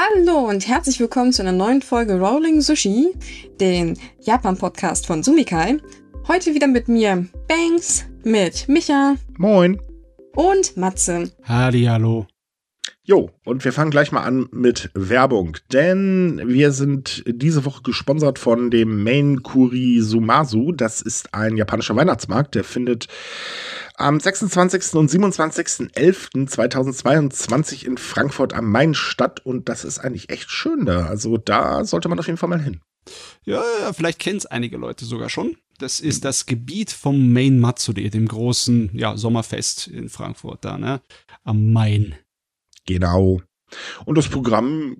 Hallo und herzlich willkommen zu einer neuen Folge Rolling Sushi, den Japan-Podcast von Sumikai. Heute wieder mit mir Banks, mit Micha. Moin. Und Matze. Halli, hallo. Jo, und wir fangen gleich mal an mit Werbung, denn wir sind diese Woche gesponsert von dem Main Kuri Sumasu. Das ist ein japanischer Weihnachtsmarkt, der findet am 26. und 27.11.2022 in Frankfurt am Main statt und das ist eigentlich echt schön da. Also da sollte man auf jeden Fall mal hin. Ja, vielleicht kennen es einige Leute sogar schon. Das ist das Gebiet vom Main Matsude, dem großen ja, Sommerfest in Frankfurt da, ne? Am Main. Genau. Und das Programm,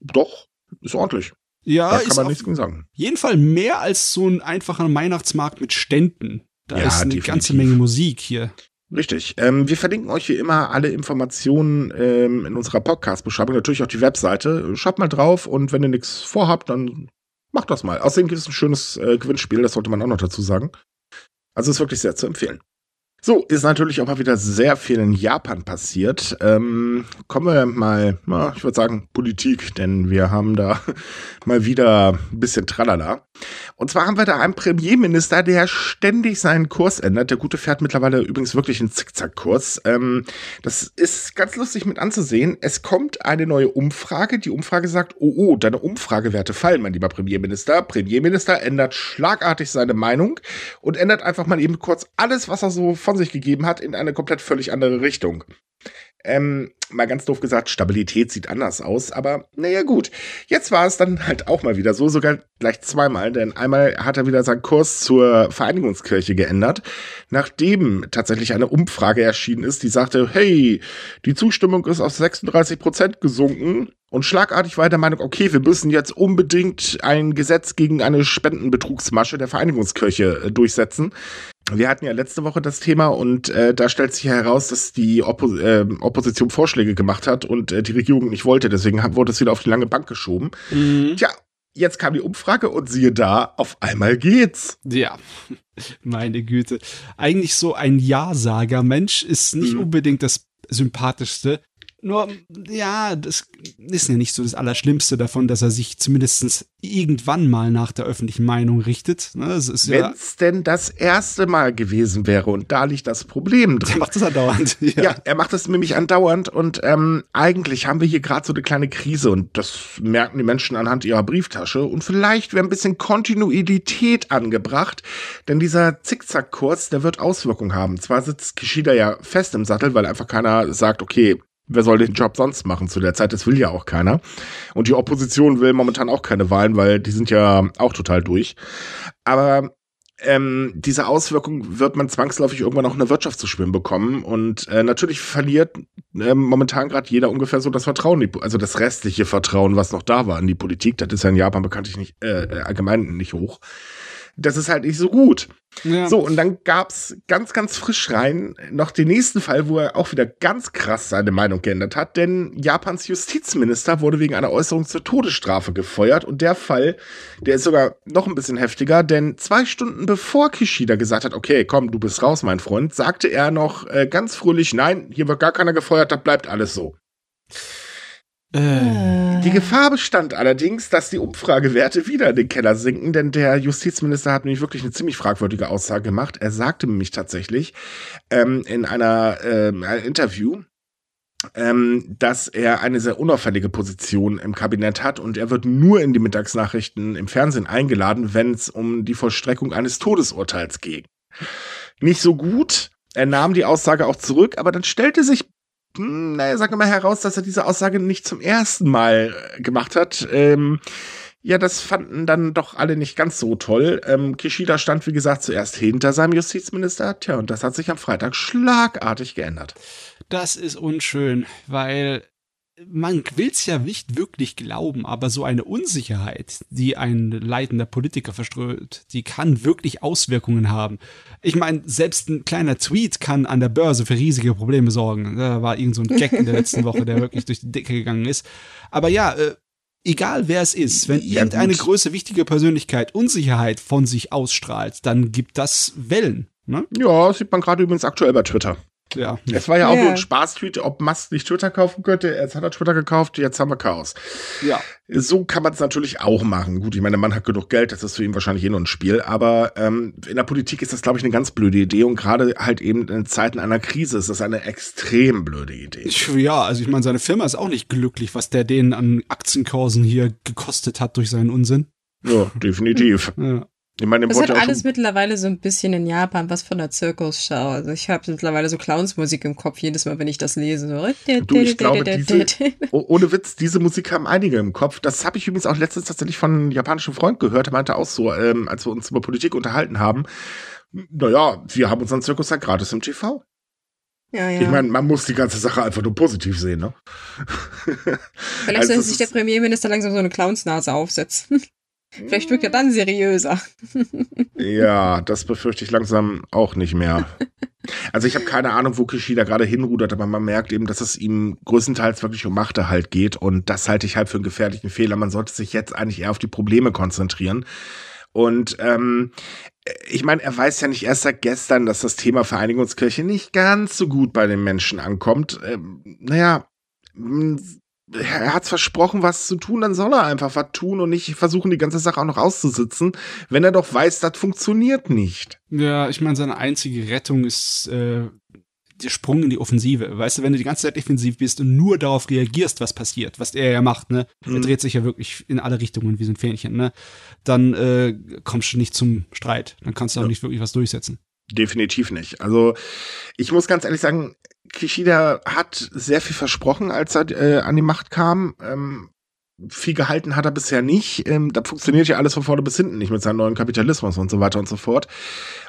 doch, ist ordentlich. Ja, da kann ist man nichts gegen sagen. jeden Fall mehr als so ein einfacher Weihnachtsmarkt mit Ständen. Da Ja, ist eine definitiv. ganze Menge Musik hier. Richtig. Ähm, wir verlinken euch wie immer alle Informationen ähm, in unserer Podcast-Beschreibung, natürlich auch die Webseite. Schaut mal drauf und wenn ihr nichts vorhabt, dann macht das mal. Außerdem gibt es ein schönes äh, Gewinnspiel, das sollte man auch noch dazu sagen. Also ist wirklich sehr zu empfehlen. So, ist natürlich auch mal wieder sehr viel in Japan passiert. Ähm, kommen wir mal, na, ich würde sagen, Politik, denn wir haben da mal wieder ein bisschen Tralala. Und zwar haben wir da einen Premierminister, der ständig seinen Kurs ändert. Der Gute fährt mittlerweile übrigens wirklich einen Zickzackkurs. Ähm, das ist ganz lustig mit anzusehen. Es kommt eine neue Umfrage. Die Umfrage sagt, oh, oh, deine Umfragewerte fallen, mein lieber Premierminister. Premierminister ändert schlagartig seine Meinung und ändert einfach mal eben kurz alles, was er so von sich gegeben hat, in eine komplett völlig andere Richtung. Ähm, mal ganz doof gesagt, Stabilität sieht anders aus, aber naja gut. Jetzt war es dann halt auch mal wieder so, sogar gleich zweimal, denn einmal hat er wieder seinen Kurs zur Vereinigungskirche geändert, nachdem tatsächlich eine Umfrage erschienen ist, die sagte, hey, die Zustimmung ist auf 36 Prozent gesunken und schlagartig war er der Meinung, okay, wir müssen jetzt unbedingt ein Gesetz gegen eine Spendenbetrugsmasche der Vereinigungskirche äh, durchsetzen. Wir hatten ja letzte Woche das Thema und äh, da stellt sich heraus, dass die Oppo äh, Opposition Vorschläge gemacht hat und äh, die Regierung nicht wollte. Deswegen wurde es wieder auf die lange Bank geschoben. Tja, jetzt kam die Umfrage und siehe da, auf einmal geht's. Ja, meine Güte. Eigentlich so ein Ja-Sager-Mensch ist nicht Mhm. unbedingt das sympathischste. Nur, ja, das ist ja nicht so das Allerschlimmste davon, dass er sich zumindest irgendwann mal nach der öffentlichen Meinung richtet. Ne, ist ja, Wenn's denn das erste Mal gewesen wäre und da liegt das Problem drin. macht das andauernd. Ja, er macht das nämlich andauernd und ähm, eigentlich haben wir hier gerade so eine kleine Krise und das merken die Menschen anhand ihrer Brieftasche und vielleicht wäre ein bisschen Kontinuität angebracht, denn dieser Zickzackkurs, der wird Auswirkungen haben. Zwar sitzt Kishida ja fest im Sattel, weil einfach keiner sagt, okay, wer soll den Job sonst machen zu der Zeit? Das will ja auch keiner. Und die Opposition will momentan auch keine Wahlen, weil die sind ja auch total durch. Aber ähm, diese Auswirkung wird man zwangsläufig irgendwann auch in der Wirtschaft zu spüren bekommen. Und äh, natürlich verliert ähm, momentan gerade jeder ungefähr so das Vertrauen, also das restliche Vertrauen, was noch da war in die Politik. Das ist ja in Japan bekanntlich nicht, äh, äh, allgemein nicht hoch. Das ist halt nicht so gut. Ja. So, und dann gab's ganz, ganz frisch rein noch den nächsten Fall, wo er auch wieder ganz krass seine Meinung geändert hat, denn Japans Justizminister wurde wegen einer Äußerung zur Todesstrafe gefeuert und der Fall, der ist sogar noch ein bisschen heftiger, denn zwei Stunden bevor Kishida gesagt hat, okay, komm, du bist raus, mein Freund, sagte er noch äh, ganz fröhlich, nein, hier wird gar keiner gefeuert, das bleibt alles so. Äh, Die Gefahr bestand allerdings, dass die Umfragewerte wieder in den Keller sinken, denn der Justizminister hat nämlich wirklich eine ziemlich fragwürdige Aussage gemacht. Er sagte nämlich tatsächlich ähm, in einer ähm, Interview, ähm, dass er eine sehr unauffällige Position im Kabinett hat und er wird nur in die Mittagsnachrichten im Fernsehen eingeladen, wenn es um die Vollstreckung eines Todesurteils geht. Nicht so gut. Er nahm die Aussage auch zurück, aber dann stellte sich naja, sagen wir mal heraus, dass er diese Aussage nicht zum ersten Mal äh, gemacht hat. Ähm, ja, das fanden dann doch alle nicht ganz so toll. Ähm, Kishida stand, wie gesagt, zuerst hinter seinem Justizminister. Tja, und das hat sich am Freitag schlagartig geändert. Das ist unschön, weil man will's ja nicht wirklich glauben, aber so eine Unsicherheit, die ein leitender Politiker verströmt, die kann wirklich Auswirkungen haben. Ich meine, selbst ein kleiner Tweet kann an der Börse für riesige Probleme sorgen. Da war irgend so ein Gag in der letzten Woche, der wirklich durch die Decke gegangen ist. Aber ja, äh, egal wer es ist, wenn Ja, irgendeine gut. große wichtige Persönlichkeit Unsicherheit von sich ausstrahlt, dann gibt das Wellen. Ne? Ja, sieht man gerade übrigens aktuell bei Twitter. Ja. Es war ja auch Ja. nur ein Spaß-Tweet, ob Musk nicht Twitter kaufen könnte. Jetzt hat er Twitter gekauft, jetzt haben wir Chaos. Ja. So kann man es natürlich auch machen. Gut, ich meine, der Mann hat genug Geld, das ist für ihn wahrscheinlich eh nur ein Spiel. Aber ähm, in der Politik ist das, glaube ich, eine ganz blöde Idee. Und gerade halt eben in Zeiten einer Krise ist das eine extrem blöde Idee. Ja, also ich meine, seine Firma ist auch nicht glücklich, was der denen an Aktienkursen hier gekostet hat durch seinen Unsinn. Ja, definitiv. Ja. Ich meine, Das hat alles mittlerweile so ein bisschen in Japan was von der Zirkusschau. Also ich habe mittlerweile so Clownsmusik im Kopf jedes Mal, wenn ich das lese. So. Du, ich glaube, diese- Oh, ohne Witz, diese Musik haben einige im Kopf. Das habe ich übrigens auch letztens tatsächlich von einem japanischen Freund gehört. Er meinte auch so, ähm, als wir uns über Politik unterhalten haben, naja, wir haben unseren Zirkus ja gratis im TV. ja, ja. Ich meine, man muss die ganze Sache einfach nur positiv sehen, ne? Vielleicht also soll das sich der ist- Premierminister langsam so eine Clownsnase aufsetzen. Vielleicht wirkt er dann seriöser. Ja, das befürchte ich langsam auch nicht mehr. Also ich habe keine Ahnung, wo Kishida gerade hinrudert, aber man merkt eben, dass es ihm größtenteils wirklich um Machterhalt geht und das halte ich halt für einen gefährlichen Fehler. Man sollte sich jetzt eigentlich eher auf die Probleme konzentrieren. Und ähm, ich meine, er weiß ja nicht erst seit gestern, dass das Thema Vereinigungskirche nicht ganz so gut bei den Menschen ankommt. Ähm, naja, er hat's versprochen, was zu tun, dann soll er einfach was tun und nicht versuchen, die ganze Sache auch noch auszusitzen, wenn er doch weiß, das funktioniert nicht. Ja, ich meine, seine einzige Rettung ist äh, der Sprung in die Offensive. Weißt du, wenn du die ganze Zeit defensiv bist und nur darauf reagierst, was passiert, was er ja macht, ne? Er Mhm. dreht sich ja wirklich in alle Richtungen wie so ein Fähnchen, ne? Dann äh, kommst du nicht zum Streit. Dann kannst du auch Ja. nicht wirklich was durchsetzen. Definitiv nicht. Also ich muss ganz ehrlich sagen, Kishida hat sehr viel versprochen, als er äh, an die Macht kam. Ähm, viel gehalten hat er bisher nicht. Ähm, da funktioniert ja alles von vorne bis hinten nicht mit seinem neuen Kapitalismus und so weiter und so fort.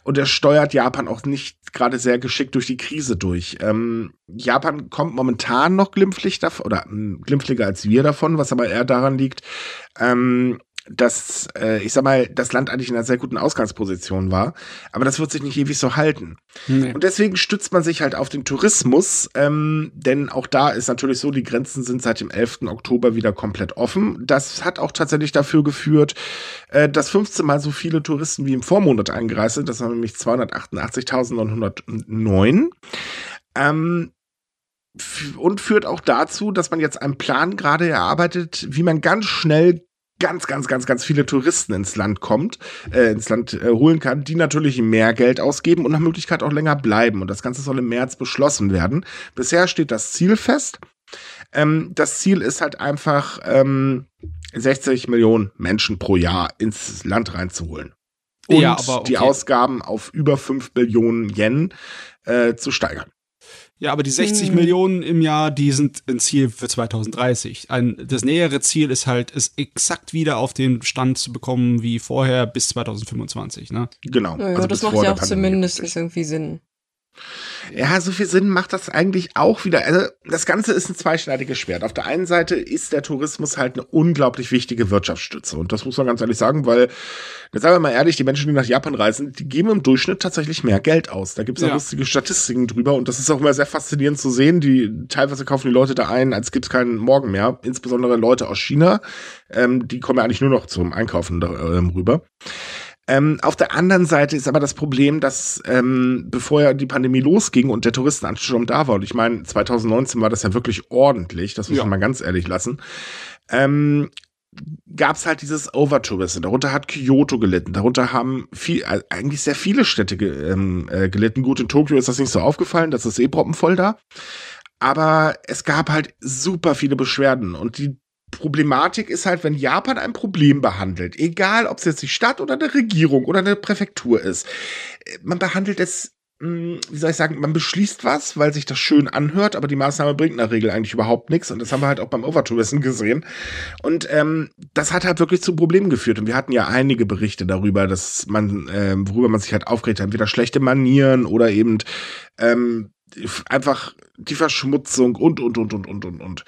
Und er steuert Japan auch nicht gerade sehr geschickt durch die Krise durch. Ähm, Japan kommt momentan noch glimpflich davon, oder mh, glimpflicher als wir davon, was aber eher daran liegt, ähm, dass, äh, ich sag mal, das Land eigentlich in einer sehr guten Ausgangsposition war. Aber das wird sich nicht ewig so halten. Nee. Und deswegen stützt man sich halt auf den Tourismus, ähm, denn auch da ist natürlich so, die Grenzen sind seit dem 11. Oktober wieder komplett offen. Das hat auch tatsächlich dafür geführt, äh, dass 15 mal so viele Touristen wie im Vormonat eingereist sind. Das waren nämlich 288.909. Ähm, und führt auch dazu, dass man jetzt einen Plan gerade erarbeitet, wie man ganz schnell ganz, ganz, ganz, ganz viele Touristen ins Land kommt, äh, ins Land äh, holen kann, die natürlich mehr Geld ausgeben und nach Möglichkeit auch länger bleiben. Und das Ganze soll im März beschlossen werden. Bisher steht das Ziel fest. Ähm, das Ziel ist halt einfach, ähm, 60 Millionen Menschen pro Jahr ins Land reinzuholen. Und Ja, aber okay. die Ausgaben auf über 5 Billionen Yen äh, zu steigern. Ja, aber die 60 Hm. Millionen im Jahr, die sind ein Ziel für 2030. Ein, das nähere Ziel ist halt, es exakt wieder auf den Stand zu bekommen wie vorher bis 2025, ne? Genau. Naja, also das macht ja auch Pandemie, zumindest irgendwie Sinn. Ja, so viel Sinn macht das eigentlich auch wieder. Also, das Ganze ist ein zweischneidiges Schwert. Auf der einen Seite ist der Tourismus halt eine unglaublich wichtige Wirtschaftsstütze. Und das muss man ganz ehrlich sagen, weil, jetzt sagen wir mal ehrlich, die Menschen, die nach Japan reisen, die geben im Durchschnitt tatsächlich mehr Geld aus. Da gibt es Ja. lustige Statistiken drüber. Und das ist auch immer sehr faszinierend zu sehen. Die, teilweise kaufen die Leute da ein, als gibt es keinen Morgen mehr. Insbesondere Leute aus China. Ähm, die kommen ja eigentlich nur noch zum Einkaufen da, ähm, rüber. Ähm, auf der anderen Seite ist aber das Problem, dass ähm, bevor ja die Pandemie losging und der Touristenansturm da war, und ich meine, 2019 war das ja wirklich ordentlich, das muss Ja. man mal ganz ehrlich lassen, ähm, gab es halt dieses Overtourism. Darunter hat Kyoto gelitten. Darunter haben viel, äh, eigentlich sehr viele Städte ge, ähm, äh, gelitten. Gut, in Tokio ist das nicht so aufgefallen, das ist eh proppenvoll da. Aber es gab halt super viele Beschwerden und die Problematik ist halt, wenn Japan ein Problem behandelt, egal ob es jetzt die Stadt oder eine Regierung oder eine Präfektur ist, äh, man behandelt es, mh, wie soll ich sagen, man beschließt was, weil sich das schön anhört, aber die Maßnahme bringt in der Regel eigentlich überhaupt nichts und das haben wir halt auch beim Overtourism gesehen. Und ähm, das hat halt wirklich zu Problemen geführt und wir hatten ja einige Berichte darüber, dass man, ähm, worüber man sich halt aufgeregt hat, entweder schlechte Manieren oder eben ähm, einfach die Verschmutzung und, und, und, und, und, und, und.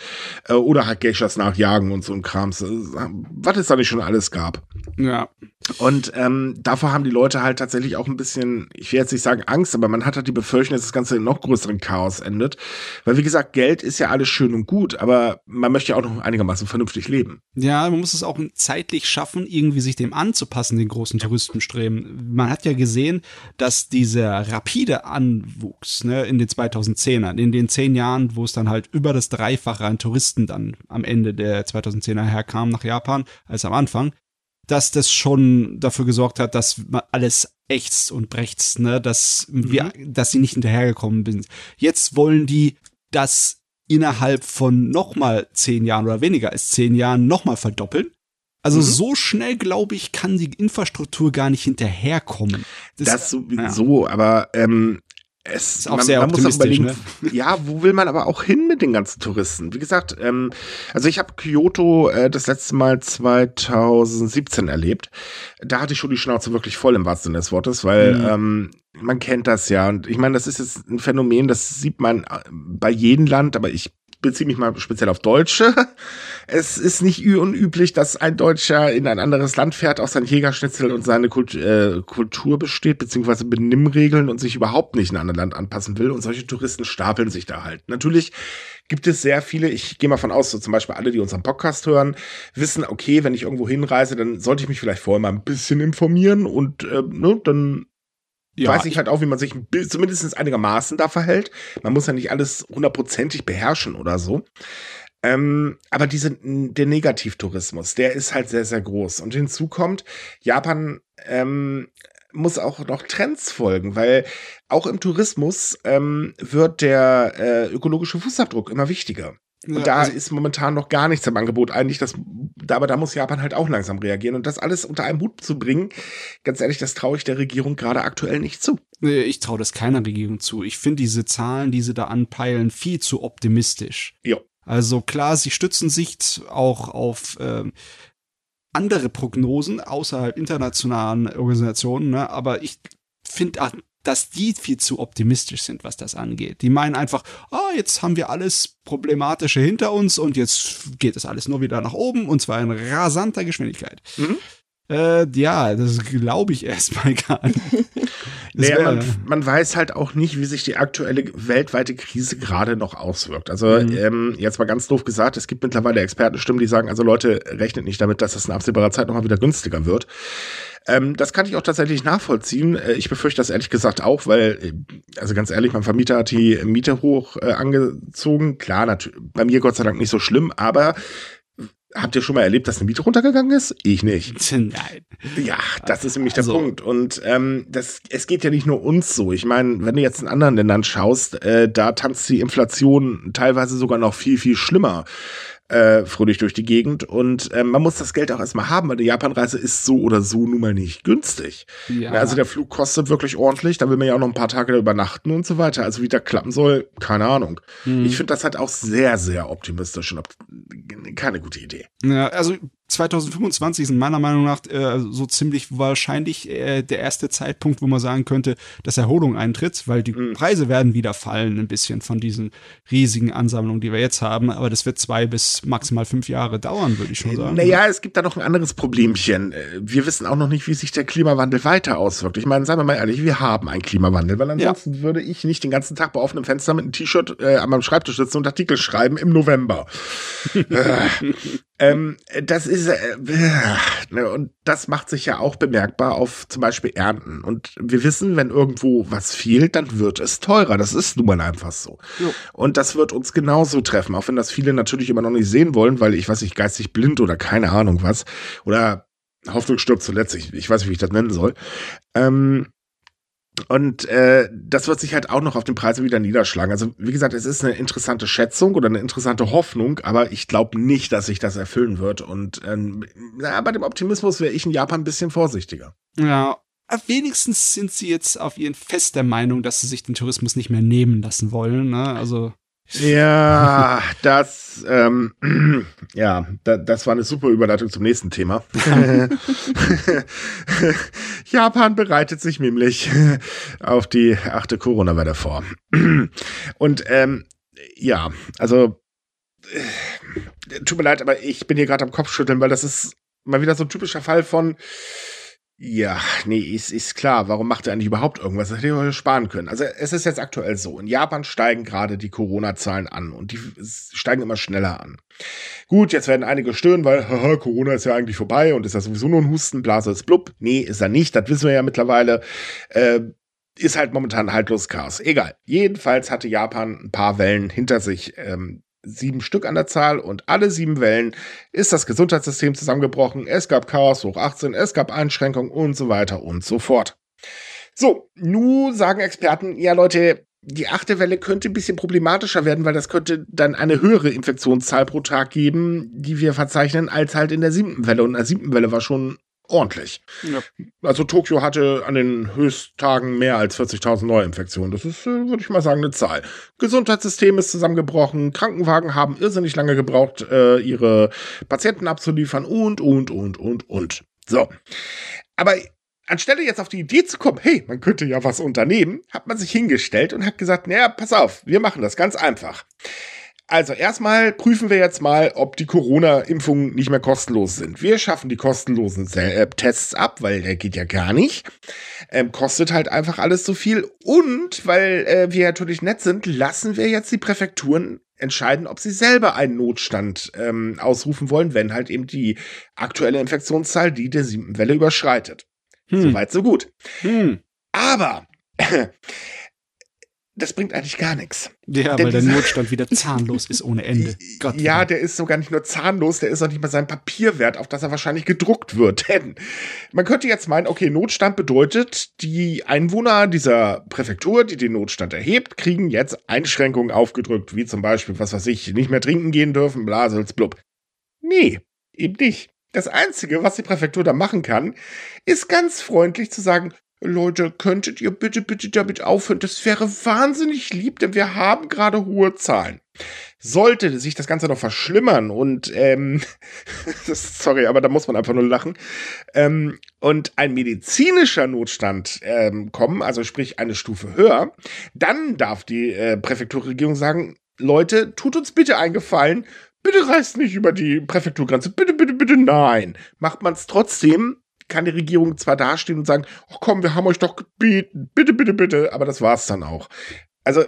Äh, oder halt Geishas nachjagen und so ein Krams. Was es da nicht schon alles gab. Ja. Und ähm, davor haben die Leute halt tatsächlich auch ein bisschen, ich will jetzt nicht sagen Angst, aber man hat halt die Befürchtung, dass das Ganze in noch größeren Chaos endet. Weil, wie gesagt, Geld ist ja alles schön und gut, aber man möchte ja auch noch einigermaßen vernünftig leben. Ja, man muss es auch zeitlich schaffen, irgendwie sich dem anzupassen, den großen Touristenströmen. Man hat ja gesehen, dass dieser rapide Anwuchs ne, in den 2010ern, in den zehn Jahren, wo es dann halt über das Dreifache an Touristen dann am Ende der 2010er herkam nach Japan als am Anfang, dass das schon dafür gesorgt hat, dass alles ächzt und brächzt, ne, dass wir, mhm. dass sie nicht hinterhergekommen sind. Jetzt wollen die das innerhalb von nochmal zehn Jahren oder weniger als zehn Jahren nochmal verdoppeln. Also mhm. so schnell, glaube ich, kann die Infrastruktur gar nicht hinterherkommen. Das, das sowieso, ja. aber ähm, es ist auch man, sehr man muss überlegen, ne? ja, wo will man aber auch hin mit den ganzen Touristen? Wie gesagt, ähm, also ich habe Kyoto äh, das letzte Mal 2017 erlebt. Da hatte ich schon die Schnauze wirklich voll im wahrsten Sinne des Wortes, weil mhm. ähm, man kennt das ja. Und ich meine, das ist jetzt ein Phänomen, das sieht man äh, bei jedem Land, aber ich beziehe mich mal speziell auf Deutsche. Es ist nicht unüblich, dass ein Deutscher in ein anderes Land fährt, auch sein Jägerschnitzel und seine Kult äh, Kultur besteht, beziehungsweise Benimmregeln und sich überhaupt nicht in ein anderes Land anpassen will. Und solche Touristen stapeln sich da halt. Natürlich gibt es sehr viele, ich gehe mal von aus, so zum Beispiel alle, die unseren Podcast hören, wissen, okay, wenn ich irgendwo hinreise, dann sollte ich mich vielleicht vorher mal ein bisschen informieren und äh, ne, dann ja, weiß ich halt auch, wie man sich zumindest einigermaßen da verhält. Man muss ja nicht alles hundertprozentig beherrschen oder so. Ähm, aber diese, der Negativtourismus, der ist halt sehr, sehr groß. Und hinzu kommt, Japan ähm, muss auch noch Trends folgen, weil auch im Tourismus ähm, wird der äh, ökologische Fußabdruck immer wichtiger. Und ja, da also ist momentan noch gar nichts im Angebot. Eigentlich, das, aber da muss Japan halt auch langsam reagieren. Und das alles unter einem Hut zu bringen, ganz ehrlich, das traue ich der Regierung gerade aktuell nicht zu. Ich traue das keiner Regierung zu. Ich finde diese Zahlen, die sie da anpeilen, viel zu optimistisch. Ja. Also klar, sie stützen sich auch auf ähm, andere Prognosen außerhalb internationalen Organisationen, ne? aber ich finde dass die viel zu optimistisch sind, was das angeht. Die meinen einfach, ah, jetzt haben wir alles Problematische hinter uns und jetzt geht es alles nur wieder nach oben und zwar in rasanter Geschwindigkeit. Mhm. Äh, ja, das glaube ich erstmal gar nicht. naja, man, man, weiß halt auch nicht, wie sich die aktuelle weltweite Krise gerade noch auswirkt. Also mhm. ähm, jetzt mal ganz doof gesagt, es gibt mittlerweile Expertenstimmen, die sagen, also Leute, rechnet nicht damit, dass das in absehbarer Zeit nochmal wieder günstiger wird. Ähm, das kann ich auch tatsächlich nachvollziehen. Äh, ich befürchte das ehrlich gesagt auch, weil, äh, also ganz ehrlich, mein Vermieter hat die Miete hoch äh, angezogen. Klar, natürlich, bei mir Gott sei Dank nicht so schlimm, aber Habt ihr schon mal erlebt, dass eine Miete runtergegangen ist? Ich nicht. Nein. Ja, das ist nämlich der also. Punkt. Und ähm, das, es geht ja nicht nur uns so. Ich meine, wenn du jetzt in anderen Ländern schaust, äh, da tanzt die Inflation teilweise sogar noch viel, viel schlimmer äh, fröhlich durch die Gegend. Und äh, man muss das Geld auch erstmal haben, weil die Japanreise ist so oder so nun mal nicht günstig. Ja. Also der Flug kostet wirklich ordentlich, da will man ja auch noch ein paar Tage übernachten und so weiter. Also wie der klappen soll, keine Ahnung. Hm. Ich finde das halt auch sehr, sehr optimistisch und keine gute Idee. Ja, also 2025 sind meiner Meinung nach äh, so ziemlich wahrscheinlich äh, der erste Zeitpunkt, wo man sagen könnte, dass Erholung eintritt, weil die mhm. Preise werden wieder fallen ein bisschen von diesen riesigen Ansammlungen, die wir jetzt haben. Aber das wird zwei bis maximal fünf Jahre dauern, würde ich schon sagen. Naja, es gibt da noch ein anderes Problemchen. Äh, wir wissen auch noch nicht, wie sich der Klimawandel weiter auswirkt. Ich meine, sagen wir mal ehrlich, wir haben einen Klimawandel, weil ansonsten ja. würde ich nicht den ganzen Tag bei offenem Fenster mit einem T-Shirt äh, an meinem Schreibtisch sitzen und Artikel schreiben im November. äh, ähm, das ist, äh, ne, und das macht sich ja auch bemerkbar auf zum Beispiel Ernten. Und wir wissen, wenn irgendwo was fehlt, dann wird es teurer. Das ist nun mal einfach so. Jo. Und das wird uns genauso treffen, auch wenn das viele natürlich immer noch nicht sehen wollen, weil ich weiß nicht, geistig blind oder keine Ahnung was. Oder Hoffnung stirbt zuletzt. Ich, ich weiß nicht, wie ich das nennen soll. Ähm, und äh, das wird sich halt auch noch auf den Preise wieder niederschlagen. Also wie gesagt, es ist eine interessante Schätzung oder eine interessante Hoffnung, aber ich glaube nicht, dass sich das erfüllen wird. Und ähm, na, bei dem Optimismus wäre ich in Japan ein bisschen vorsichtiger. Ja, wenigstens sind sie jetzt auf ihren Fest der Meinung, dass sie sich den Tourismus nicht mehr nehmen lassen wollen. Ne? Also ja, das, ähm, ja, da, das war eine super Überleitung zum nächsten Thema. Japan bereitet sich nämlich auf die achte Corona-Welle vor. Und ähm, ja, also äh, tut mir leid, aber ich bin hier gerade am Kopfschütteln, weil das ist mal wieder so ein typischer Fall von ja, nee, ist, ist klar. Warum macht er eigentlich überhaupt irgendwas? Das hätte ich sparen können. Also es ist jetzt aktuell so. In Japan steigen gerade die Corona-Zahlen an und die steigen immer schneller an. Gut, jetzt werden einige stören, weil haha, Corona ist ja eigentlich vorbei und ist ja sowieso nur ein Husten, Blase ist blub. Nee, ist er nicht. Das wissen wir ja mittlerweile. Äh, ist halt momentan haltlos Chaos. Egal. Jedenfalls hatte Japan ein paar Wellen hinter sich. Ähm, sieben Stück an der Zahl und alle sieben Wellen ist das Gesundheitssystem zusammengebrochen. Es gab Chaos hoch 18, es gab Einschränkungen und so weiter und so fort. So, nun sagen Experten, ja Leute, die achte Welle könnte ein bisschen problematischer werden, weil das könnte dann eine höhere Infektionszahl pro Tag geben, die wir verzeichnen, als halt in der siebten Welle. Und in der siebten Welle war schon ordentlich. Ja. Also Tokio hatte an den Höchsttagen mehr als 40.000 Neuinfektionen. Das ist, äh, würde ich mal sagen, eine Zahl. Gesundheitssystem ist zusammengebrochen, Krankenwagen haben irrsinnig lange gebraucht, äh, ihre Patienten abzuliefern und, und, und, und, und. So. Aber anstelle jetzt auf die Idee zu kommen, hey, man könnte ja was unternehmen, hat man sich hingestellt und hat gesagt, naja, pass auf, wir machen das ganz einfach. Also erstmal prüfen wir jetzt mal, ob die Corona-Impfungen nicht mehr kostenlos sind. Wir schaffen die kostenlosen Tests ab, weil der geht ja gar nicht. Ähm, kostet halt einfach alles so viel. Und weil äh, wir natürlich nett sind, lassen wir jetzt die Präfekturen entscheiden, ob sie selber einen Notstand ähm, ausrufen wollen, wenn halt eben die aktuelle Infektionszahl die der siebten Welle überschreitet. Hm. Soweit, so gut. Hm. Aber das bringt eigentlich gar nichts. Ja, Denn weil der Notstand wieder zahnlos ist ohne Ende. Gott ja, Gott. der ist sogar nicht nur zahnlos, der ist auch nicht mal sein Papier wert, auf das er wahrscheinlich gedruckt wird. Denn man könnte jetzt meinen, okay, Notstand bedeutet, die Einwohner dieser Präfektur, die den Notstand erhebt, kriegen jetzt Einschränkungen aufgedrückt, wie zum Beispiel, was weiß ich, nicht mehr trinken gehen dürfen, blasels, blub. Nee, eben nicht. Das Einzige, was die Präfektur da machen kann, ist ganz freundlich zu sagen, Leute, könntet ihr bitte, bitte damit aufhören? Das wäre wahnsinnig lieb, denn wir haben gerade hohe Zahlen. Sollte sich das Ganze noch verschlimmern und, ähm, sorry, aber da muss man einfach nur lachen, ähm, und ein medizinischer Notstand ähm, kommen, also sprich eine Stufe höher, dann darf die äh, Präfekturregierung sagen, Leute, tut uns bitte eingefallen, bitte reist nicht über die Präfekturgrenze, bitte, bitte, bitte, nein. Macht man es trotzdem, kann die Regierung zwar dastehen und sagen, ach komm, wir haben euch doch gebeten, bitte, bitte, bitte, aber das war's dann auch. Also,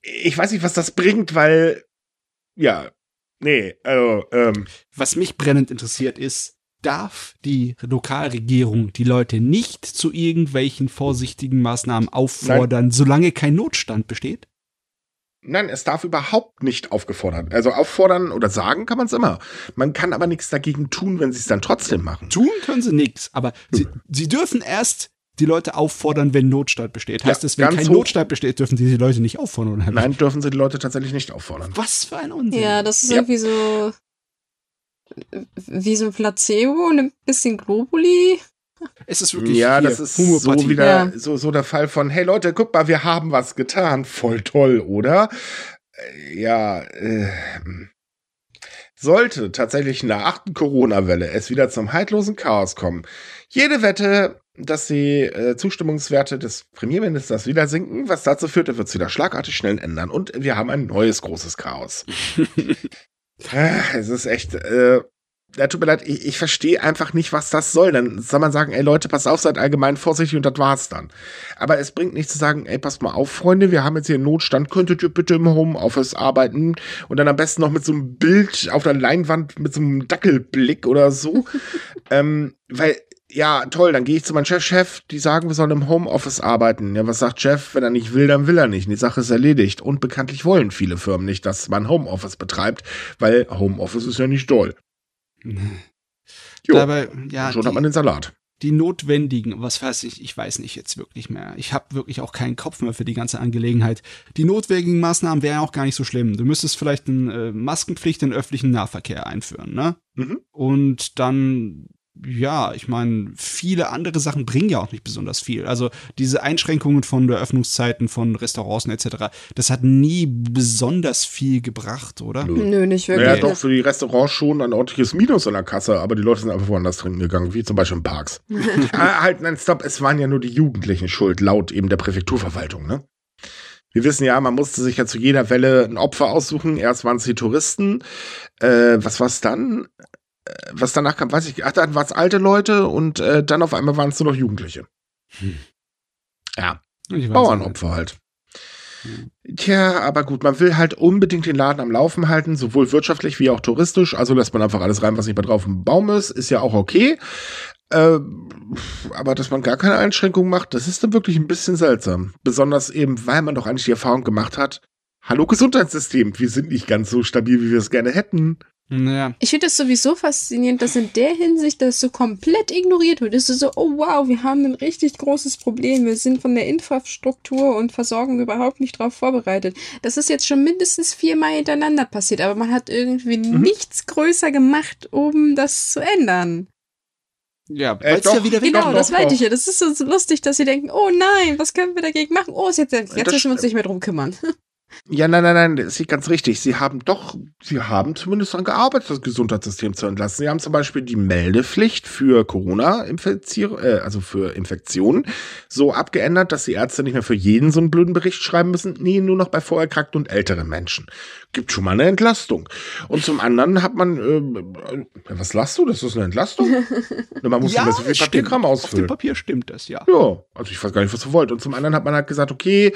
ich weiß nicht, was das bringt, weil, ja, nee, also, ähm. Was mich brennend interessiert ist, darf die Lokalregierung die Leute nicht zu irgendwelchen vorsichtigen Maßnahmen auffordern, Nein. solange kein Notstand besteht? Nein, es darf überhaupt nicht aufgefordert. Also auffordern oder sagen kann man es immer. Man kann aber nichts dagegen tun, wenn sie es dann trotzdem machen. Tun können sie nichts, aber sie, sie dürfen erst die Leute auffordern, wenn Notstand besteht. Heißt ja, das, wenn kein Notstand besteht, dürfen sie die Leute nicht auffordern? Oder? Nein, dürfen sie die Leute tatsächlich nicht auffordern. Was für ein Unsinn. Ja, das ist ja. irgendwie so wie so ein Placebo und ein bisschen Globuli. Es ist wirklich ja, das ist so wieder ja. so, so der Fall von, hey Leute, guck mal, wir haben was getan. Voll toll, oder? Äh, ja, äh, sollte tatsächlich in der achten Corona-Welle es wieder zum heillosen Chaos kommen. Jede Wette, dass die äh, Zustimmungswerte des Premierministers wieder sinken, was dazu führt, er wird es wieder schlagartig schnell ändern und wir haben ein neues großes Chaos. äh, es ist echt, äh, ja, tut mir leid, ich, ich verstehe einfach nicht, was das soll. Dann soll man sagen, ey Leute, pass auf, seid allgemein vorsichtig und das war's dann. Aber es bringt nichts zu sagen, ey, passt mal auf, Freunde, wir haben jetzt hier einen Notstand, könntet ihr bitte im Homeoffice arbeiten und dann am besten noch mit so einem Bild auf der Leinwand mit so einem Dackelblick oder so. ähm, weil, ja, toll, dann gehe ich zu meinem Chef, Chef, die sagen, wir sollen im Homeoffice arbeiten. Ja, was sagt Chef? Wenn er nicht will, dann will er nicht. Die Sache ist erledigt. Und bekanntlich wollen viele Firmen nicht, dass man Homeoffice betreibt, weil Homeoffice ist ja nicht doll. Jo, Dabei, ja, schon die, hat man den Salat. Die notwendigen, was weiß ich, ich weiß nicht jetzt wirklich mehr. Ich habe wirklich auch keinen Kopf mehr für die ganze Angelegenheit. Die notwendigen Maßnahmen wären auch gar nicht so schlimm. Du müsstest vielleicht eine äh, Maskenpflicht in öffentlichen Nahverkehr einführen, ne? Mhm. Und dann ja, ich meine, viele andere Sachen bringen ja auch nicht besonders viel. Also diese Einschränkungen von der Öffnungszeiten von Restaurants etc., das hat nie besonders viel gebracht, oder? Nö, Nö nicht wirklich. Naja, doch, für die Restaurants schon ein ordentliches Minus an der Kasse, aber die Leute sind einfach woanders trinken gegangen, wie zum Beispiel in Parks. ah, halt, nein, stopp, es waren ja nur die Jugendlichen schuld, laut eben der Präfekturverwaltung, ne? Wir wissen ja, man musste sich ja zu jeder Welle ein Opfer aussuchen. Erst waren es die Touristen. Äh, was war es dann? Was danach kam, weiß ich, ach, dann waren es alte Leute und äh, dann auf einmal waren es nur noch Jugendliche. Hm. Ja, Bauernopfer halt. Hm. Tja, aber gut, man will halt unbedingt den Laden am Laufen halten, sowohl wirtschaftlich wie auch touristisch. Also lässt man einfach alles rein, was nicht mehr drauf im Baum ist. Ist ja auch okay. Äh, aber dass man gar keine Einschränkungen macht, das ist dann wirklich ein bisschen seltsam. Besonders eben, weil man doch eigentlich die Erfahrung gemacht hat, hallo Gesundheitssystem, wir sind nicht ganz so stabil, wie wir es gerne hätten. Naja. Ich finde es sowieso faszinierend, dass in der Hinsicht das so komplett ignoriert wird. Es ist so, oh wow, wir haben ein richtig großes Problem. Wir sind von der Infrastruktur und Versorgung überhaupt nicht darauf vorbereitet. Das ist jetzt schon mindestens viermal hintereinander passiert, aber man hat irgendwie mhm. nichts größer gemacht, um das zu ändern. Ja, äh, doch, ja wieder weg Genau, das meinte ich ja. Das ist so lustig, dass sie denken, oh nein, was können wir dagegen machen? Oh, jetzt, jetzt müssen wir uns nicht mehr drum kümmern. Ja, nein, nein, nein, das ist ganz richtig. Sie haben doch, sie haben zumindest daran gearbeitet, das Gesundheitssystem zu entlasten. Sie haben zum Beispiel die Meldepflicht für Corona-Infektion, äh, also für Infektionen, so abgeändert, dass die Ärzte nicht mehr für jeden so einen blöden Bericht schreiben müssen. Nee, nur noch bei vorerkrankten und älteren Menschen. Gibt schon mal eine Entlastung. Und zum anderen hat man, äh, was lachst du? Das ist eine Entlastung? man muss ja, nicht so viel Papierkram ausfüllen. Auf dem Papier stimmt das, ja. Ja, also ich weiß gar nicht, was du wollt. Und zum anderen hat man halt gesagt, okay,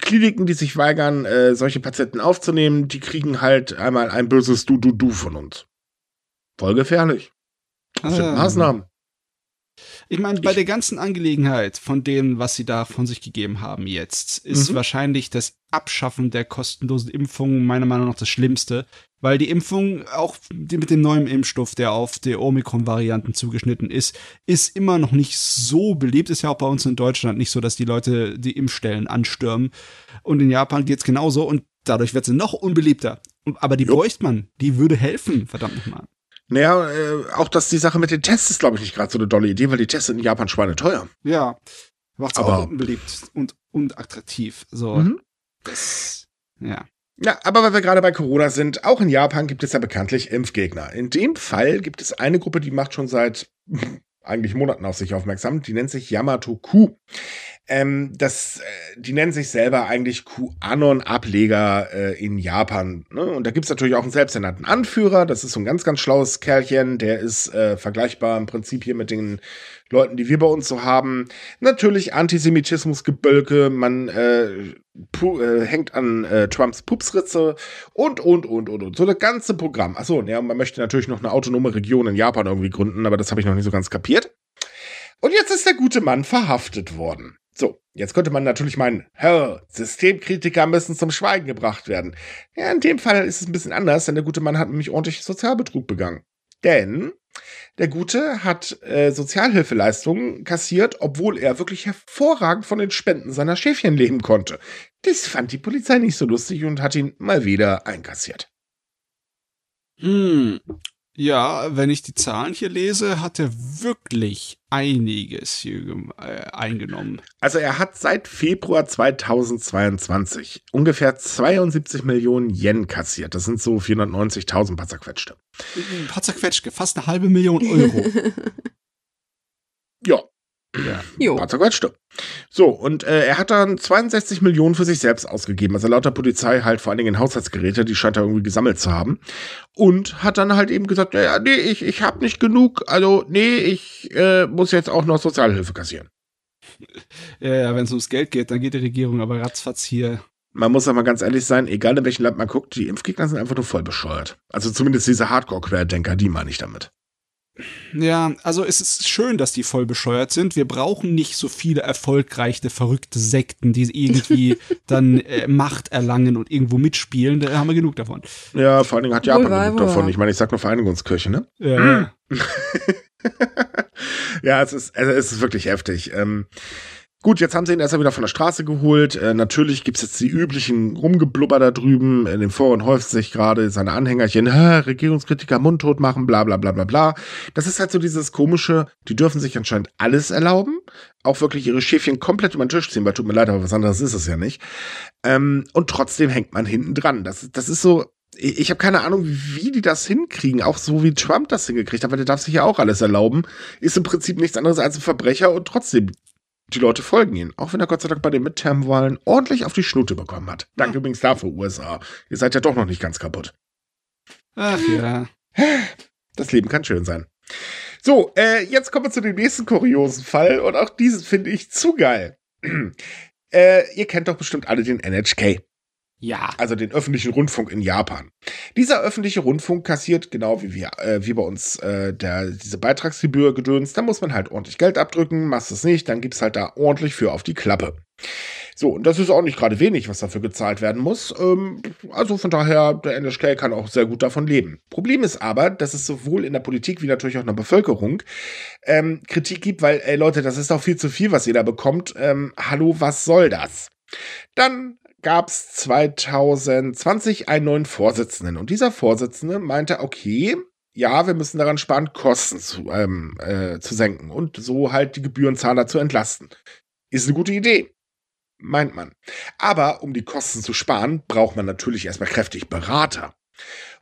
Kliniken, die sich weigern, äh, solche Patienten aufzunehmen, die kriegen halt einmal ein böses Du-Du-Du von uns. Voll gefährlich. Das ah. sind Maßnahmen. Ich meine, bei ich, der ganzen Angelegenheit von dem, was sie da von sich gegeben haben jetzt, ist mhm. wahrscheinlich das Abschaffen der kostenlosen Impfungen meiner Meinung nach das Schlimmste, weil die Impfung, auch mit dem neuen Impfstoff, der auf die Omikron-Varianten zugeschnitten ist, ist immer noch nicht so beliebt. Ist ja auch bei uns in Deutschland nicht so, dass die Leute die Impfstellen anstürmen. Und in Japan geht's genauso und dadurch wird sie noch unbeliebter. Aber die bräuchte man, die würde helfen, verdammt nochmal. Naja, äh, auch dass die Sache mit den Tests ist, glaube ich, nicht gerade so eine dolle Idee, weil die Tests sind in Japan schweineteuer. Ja. Macht's aber auch unbeliebt und unattraktiv. So. Mhm. Das, ja. Ja, aber weil wir gerade bei Corona sind, auch in Japan gibt es ja bekanntlich Impfgegner. In dem Fall gibt es eine Gruppe, die macht schon seit eigentlich Monaten auf sich aufmerksam. Die nennt sich Yamato-Ku. Ähm, das, äh, die nennen sich selber eigentlich QAnon-Ableger äh, in Japan. Ne? Und da gibt's natürlich auch einen selbsternannten Anführer. Das ist so ein ganz, ganz schlaues Kerlchen. Der ist äh, vergleichbar im Prinzip hier mit den Leuten, die wir bei uns so haben. Natürlich Antisemitismusgebölke. Man äh, äh, hängt an äh, Trumps Pupsritze und, und, und, und, und. So das ganze Programm. Achso, ja, man möchte natürlich noch eine autonome Region in Japan irgendwie gründen, aber das habe ich noch nicht so ganz kapiert. Und jetzt ist der gute Mann verhaftet worden. So, jetzt könnte man natürlich meinen, Herr, Systemkritiker müssen zum Schweigen gebracht werden. Ja, in dem Fall ist es ein bisschen anders, denn der gute Mann hat nämlich ordentlich Sozialbetrug begangen. Denn der Gute hat äh, Sozialhilfeleistungen kassiert, obwohl er wirklich hervorragend von den Spenden seiner Schäfchen leben konnte. Das fand die Polizei nicht so lustig und hat ihn mal wieder einkassiert. Hm, ja, wenn ich die Zahlen hier lese, hat er wirklich einiges hier äh, eingenommen. Also er hat seit Februar 2022 ungefähr 72 Millionen Yen kassiert. Das sind so 490.000 paar zerquetschte. Paar zerquetschte, fast eine halbe Million Euro. ja, ja, jo. So, und äh, er hat dann 62 Millionen für sich selbst ausgegeben. Also lauter Polizei halt vor allen Dingen Haushaltsgeräte, die scheint er irgendwie gesammelt zu haben. Und hat dann halt eben gesagt, ja, nee, ich, ich hab nicht genug, also nee, ich äh, muss jetzt auch noch Sozialhilfe kassieren. Ja, ja wenn es ums Geld geht, dann geht die Regierung aber ratzfatz hier. Man muss aber ganz ehrlich sein, egal in welchem Land man guckt, die Impfgegner sind einfach nur voll bescheuert. Also zumindest diese Hardcore-Querdenker, die meine ich damit. Ja, also es ist schön, dass die voll bescheuert sind. Wir brauchen nicht so viele erfolgreiche, verrückte Sekten, die irgendwie dann äh, Macht erlangen und irgendwo mitspielen. Da haben wir genug davon. Ja, vor allen Dingen hat Japan wohl genug wohl davon. Ich meine, ich sag nur Vereinigungskirche, ne? Ja. ja, es ist, also es ist wirklich heftig. Ähm, Gut, jetzt haben sie ihn erstmal wieder von der Straße geholt. Äh, natürlich gibt's jetzt die üblichen Rumgeblubber da drüben. In den Foren häuft sich gerade seine Anhängerchen, Regierungskritiker mundtot machen, bla bla bla bla bla. Das ist halt so dieses komische, die dürfen sich anscheinend alles erlauben. Auch wirklich ihre Schäfchen komplett über den Tisch ziehen, weil tut mir leid, aber was anderes ist es ja nicht. Ähm, und trotzdem hängt man hinten dran. Das, das ist so, ich habe keine Ahnung, wie die das hinkriegen, auch so wie Trump das hingekriegt hat, weil der darf sich ja auch alles erlauben, ist im Prinzip nichts anderes als ein Verbrecher und trotzdem die Leute folgen ihm, auch wenn er Gott sei Dank bei den Midterm-Wahlen ordentlich auf die Schnute bekommen hat. Danke ja. übrigens dafür, USA. Ihr seid ja doch noch nicht ganz kaputt. Ach ja. Das Leben kann schön sein. So, äh, jetzt kommen wir zu dem nächsten kuriosen Fall und auch diesen finde ich zu geil. äh, ihr kennt doch bestimmt alle den NHK. Ja. Also den öffentlichen Rundfunk in Japan. Dieser öffentliche Rundfunk kassiert genau wie wir, äh, wie bei uns äh, der, diese Beitragsgebühr gedöns. Da muss man halt ordentlich Geld abdrücken. Machst es nicht, dann gibt's halt da ordentlich für auf die Klappe. So, und das ist auch nicht gerade wenig, was dafür gezahlt werden muss. Ähm, also von daher, der NHK kann auch sehr gut davon leben. Problem ist aber, dass es sowohl in der Politik wie natürlich auch in der Bevölkerung ähm, Kritik gibt, weil, ey Leute, das ist doch viel zu viel, was ihr da bekommt. Ähm, hallo, was soll das? Dann gab es 2020 einen neuen Vorsitzenden. Und dieser Vorsitzende meinte, okay, ja, wir müssen daran sparen, Kosten zu, ähm, äh, zu senken und so halt die Gebührenzahler zu entlasten. Ist eine gute Idee, meint man. Aber um die Kosten zu sparen, braucht man natürlich erstmal kräftig Berater.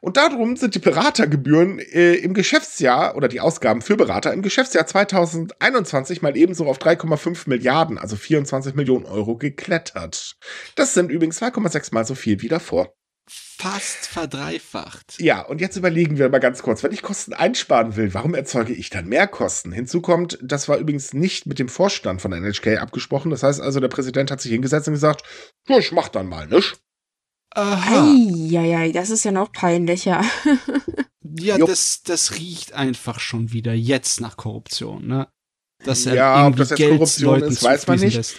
Und darum sind die Beratergebühren äh, im Geschäftsjahr oder die Ausgaben für Berater im Geschäftsjahr 2021 mal ebenso auf 3,5 Milliarden, also 24 Millionen Euro geklettert. Das sind übrigens 2,6 mal so viel wie davor. Fast verdreifacht. Ja, und jetzt überlegen wir mal ganz kurz, wenn ich Kosten einsparen will, warum erzeuge ich dann mehr Kosten? Hinzu kommt, das war übrigens nicht mit dem Vorstand von NHK abgesprochen. Das heißt also, der Präsident hat sich hingesetzt und gesagt, ja, ich mach dann mal, nicht? Aha. Eieiei, das ist ja noch peinlicher. Ja, Jupp. das, das riecht einfach schon wieder jetzt nach Korruption, ne? Dass er Ja, ob das jetzt Geld Korruption Leuten ist, weiß man nicht. lässt.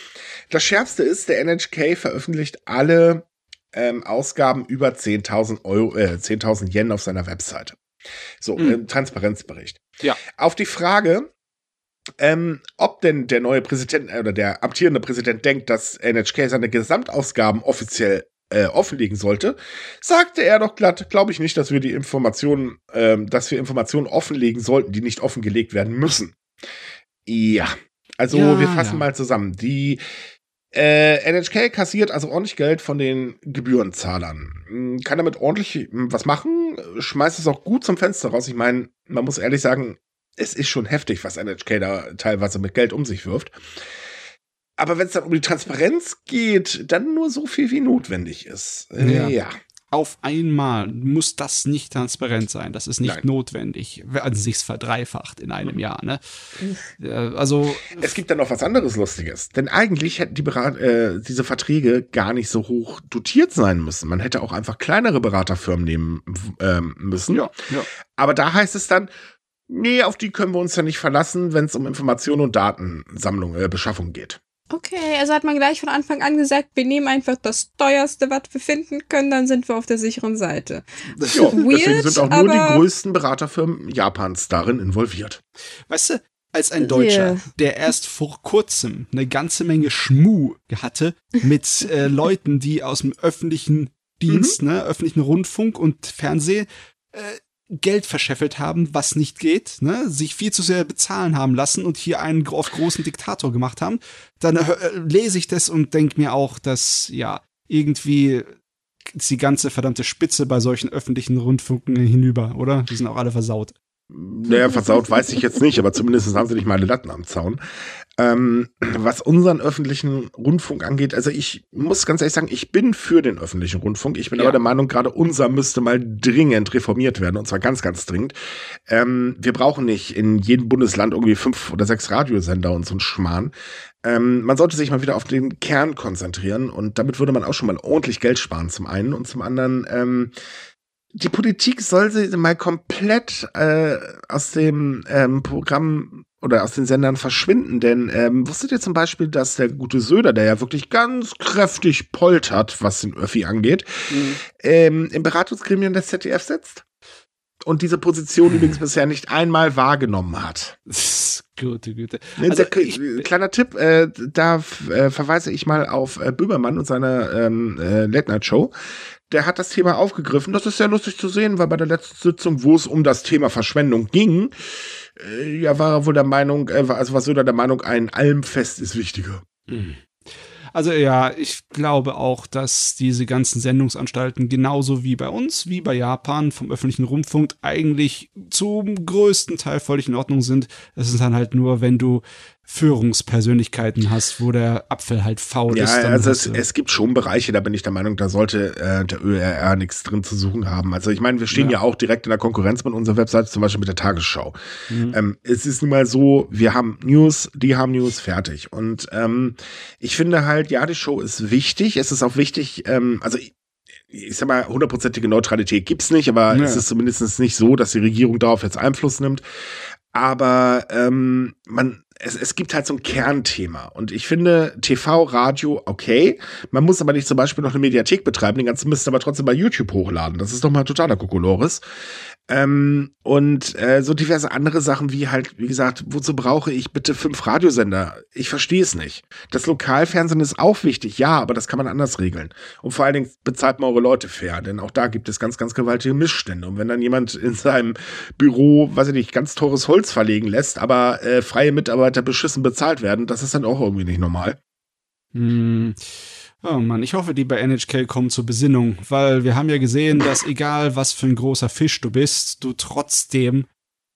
Das Schärfste ist, der NHK veröffentlicht alle ähm, Ausgaben über 10.000 Euro, äh, 10.000 Yen auf seiner Webseite. So, Hm. ähm, Transparenzbericht. Ja. Auf die Frage, ähm, ob denn der neue Präsident äh, oder der amtierende Präsident denkt, dass NHK seine Gesamtausgaben offiziell äh, offenlegen sollte, sagte er doch glatt, glaube ich nicht, dass wir die Informationen, ähm, dass wir Informationen offenlegen sollten, die nicht offengelegt werden müssen. Ja, also Ja, wir fassen ja. mal zusammen. Die äh, NHK kassiert also ordentlich Geld von den Gebührenzahlern. Hm, Kann damit ordentlich hm, was machen, schmeißt es auch gut zum Fenster raus. Ich meine, man muss ehrlich sagen, es ist schon heftig, was NHK da teilweise mit Geld um sich wirft. Aber wenn es dann um die Transparenz geht, dann nur so viel wie notwendig ist. Ja. ja. Auf einmal muss das nicht transparent sein. Das ist nicht Nein. notwendig. Also sich's verdreifacht in einem Jahr, ne? Äh, Also, Es gibt dann noch was anderes Lustiges. Denn eigentlich hätten die Berat äh, diese Verträge gar nicht so hoch dotiert sein müssen. Man hätte auch einfach kleinere Beraterfirmen nehmen ähm, müssen. ja, ja. Aber da heißt es dann, nee, auf die können wir uns ja nicht verlassen, wenn es um Information und Datensammlung, äh, Beschaffung geht. Okay, also hat man gleich von Anfang an gesagt, wir nehmen einfach das teuerste, was wir finden können, dann sind wir auf der sicheren Seite. Ja, deswegen Weird, sind auch nur die größten Beraterfirmen Japans darin involviert. Weißt du, als ein Deutscher, Yeah. der erst vor kurzem eine ganze Menge Schmu hatte mit äh, Leuten, die aus dem öffentlichen Dienst, ne, öffentlichen Rundfunk und Fernsehen äh, Geld verscheffelt haben, was nicht geht, ne, sich viel zu sehr bezahlen haben lassen und hier einen auf großen Diktator gemacht haben, dann äh, lese ich das und denke mir auch, dass ja irgendwie die ganze verdammte Spitze bei solchen öffentlichen Rundfunken hinüber, oder? Die sind auch alle versaut. Naja, versaut weiß ich jetzt nicht, aber zumindest haben sie nicht mal alle Latten am Zaun. Ähm, was unseren öffentlichen Rundfunk angeht, also ich muss ganz ehrlich sagen, ich bin für den öffentlichen Rundfunk. Ich bin Ja. aber der Meinung, gerade unser müsste mal dringend reformiert werden und zwar ganz, ganz dringend. Ähm, wir brauchen nicht in jedem Bundesland irgendwie fünf oder sechs Radiosender und so ein Schmarrn. Ähm, man sollte sich mal wieder auf den Kern konzentrieren und damit würde man auch schon mal ordentlich Geld sparen zum einen und zum anderen, ähm, die Politik soll sie mal komplett äh, aus dem ähm, Programm oder aus den Sendern verschwinden. Denn ähm, wusstet ihr zum Beispiel, dass der gute Söder, der ja wirklich ganz kräftig poltert, was den Öffi angeht, ähm, im Beratungsgremium des ZDF sitzt? Und diese Position übrigens bisher nicht einmal wahrgenommen hat. Gute Güte. Ne, Also der, ich- kleiner Tipp, äh, da äh, verweise ich mal auf äh, Böhmermann und seine ähm, äh, Late-Night-Show. Der hat das Thema aufgegriffen. Das ist sehr lustig zu sehen, weil bei der letzten Sitzung, wo es um das Thema Verschwendung ging, äh, ja, war er wohl der Meinung, äh, also war Söder der Meinung, ein Almfest ist wichtiger. Also ja, ich glaube auch, dass diese ganzen Sendungsanstalten genauso wie bei uns, wie bei Japan vom öffentlichen Rundfunk eigentlich zum größten Teil völlig in Ordnung sind. Es ist dann halt nur, wenn du Führungspersönlichkeiten hast, wo der Apfel halt faul Ja, ist. dann also es, es gibt schon Bereiche, da bin ich der Meinung, da sollte äh, der ÖRR nichts drin zu suchen haben. Also ich meine, wir stehen ja. Ja. auch direkt in der Konkurrenz mit unserer Webseite, zum Beispiel mit der Tagesschau. Mhm. Ähm, es ist nun mal so, wir haben News, die haben News fertig. Und ähm, ich finde halt, ja, die Show ist wichtig. Es ist auch wichtig, ähm, also ich sag mal, hundertprozentige Neutralität gibt's nicht, aber Ja. es ist zumindest nicht so, dass die Regierung darauf jetzt Einfluss nimmt. Aber ähm, man, es, es gibt halt so ein Kernthema. Und ich finde, TV, Radio, okay. Man muss aber nicht zum Beispiel noch eine Mediathek betreiben, den ganzen Mist aber trotzdem bei YouTube hochladen. Das ist doch mal totaler Kokolores. Ähm, und äh, so diverse andere Sachen wie halt, wie gesagt, wozu brauche ich bitte fünf Radiosender? Ich verstehe es nicht. Das Lokalfernsehen ist auch wichtig, ja, aber das kann man anders regeln. Und vor allen Dingen bezahlt man eure Leute fair, denn auch da gibt es ganz, ganz gewaltige Missstände. Und wenn dann jemand in seinem Büro, weiß ich nicht, ganz teures Holz verlegen lässt, aber äh, freie Mitarbeiter beschissen bezahlt werden, das ist dann auch irgendwie nicht normal. Hm. Oh Mann, ich hoffe, die bei NHK kommen zur Besinnung, weil wir haben ja gesehen, dass egal was für ein großer Fisch du bist, du trotzdem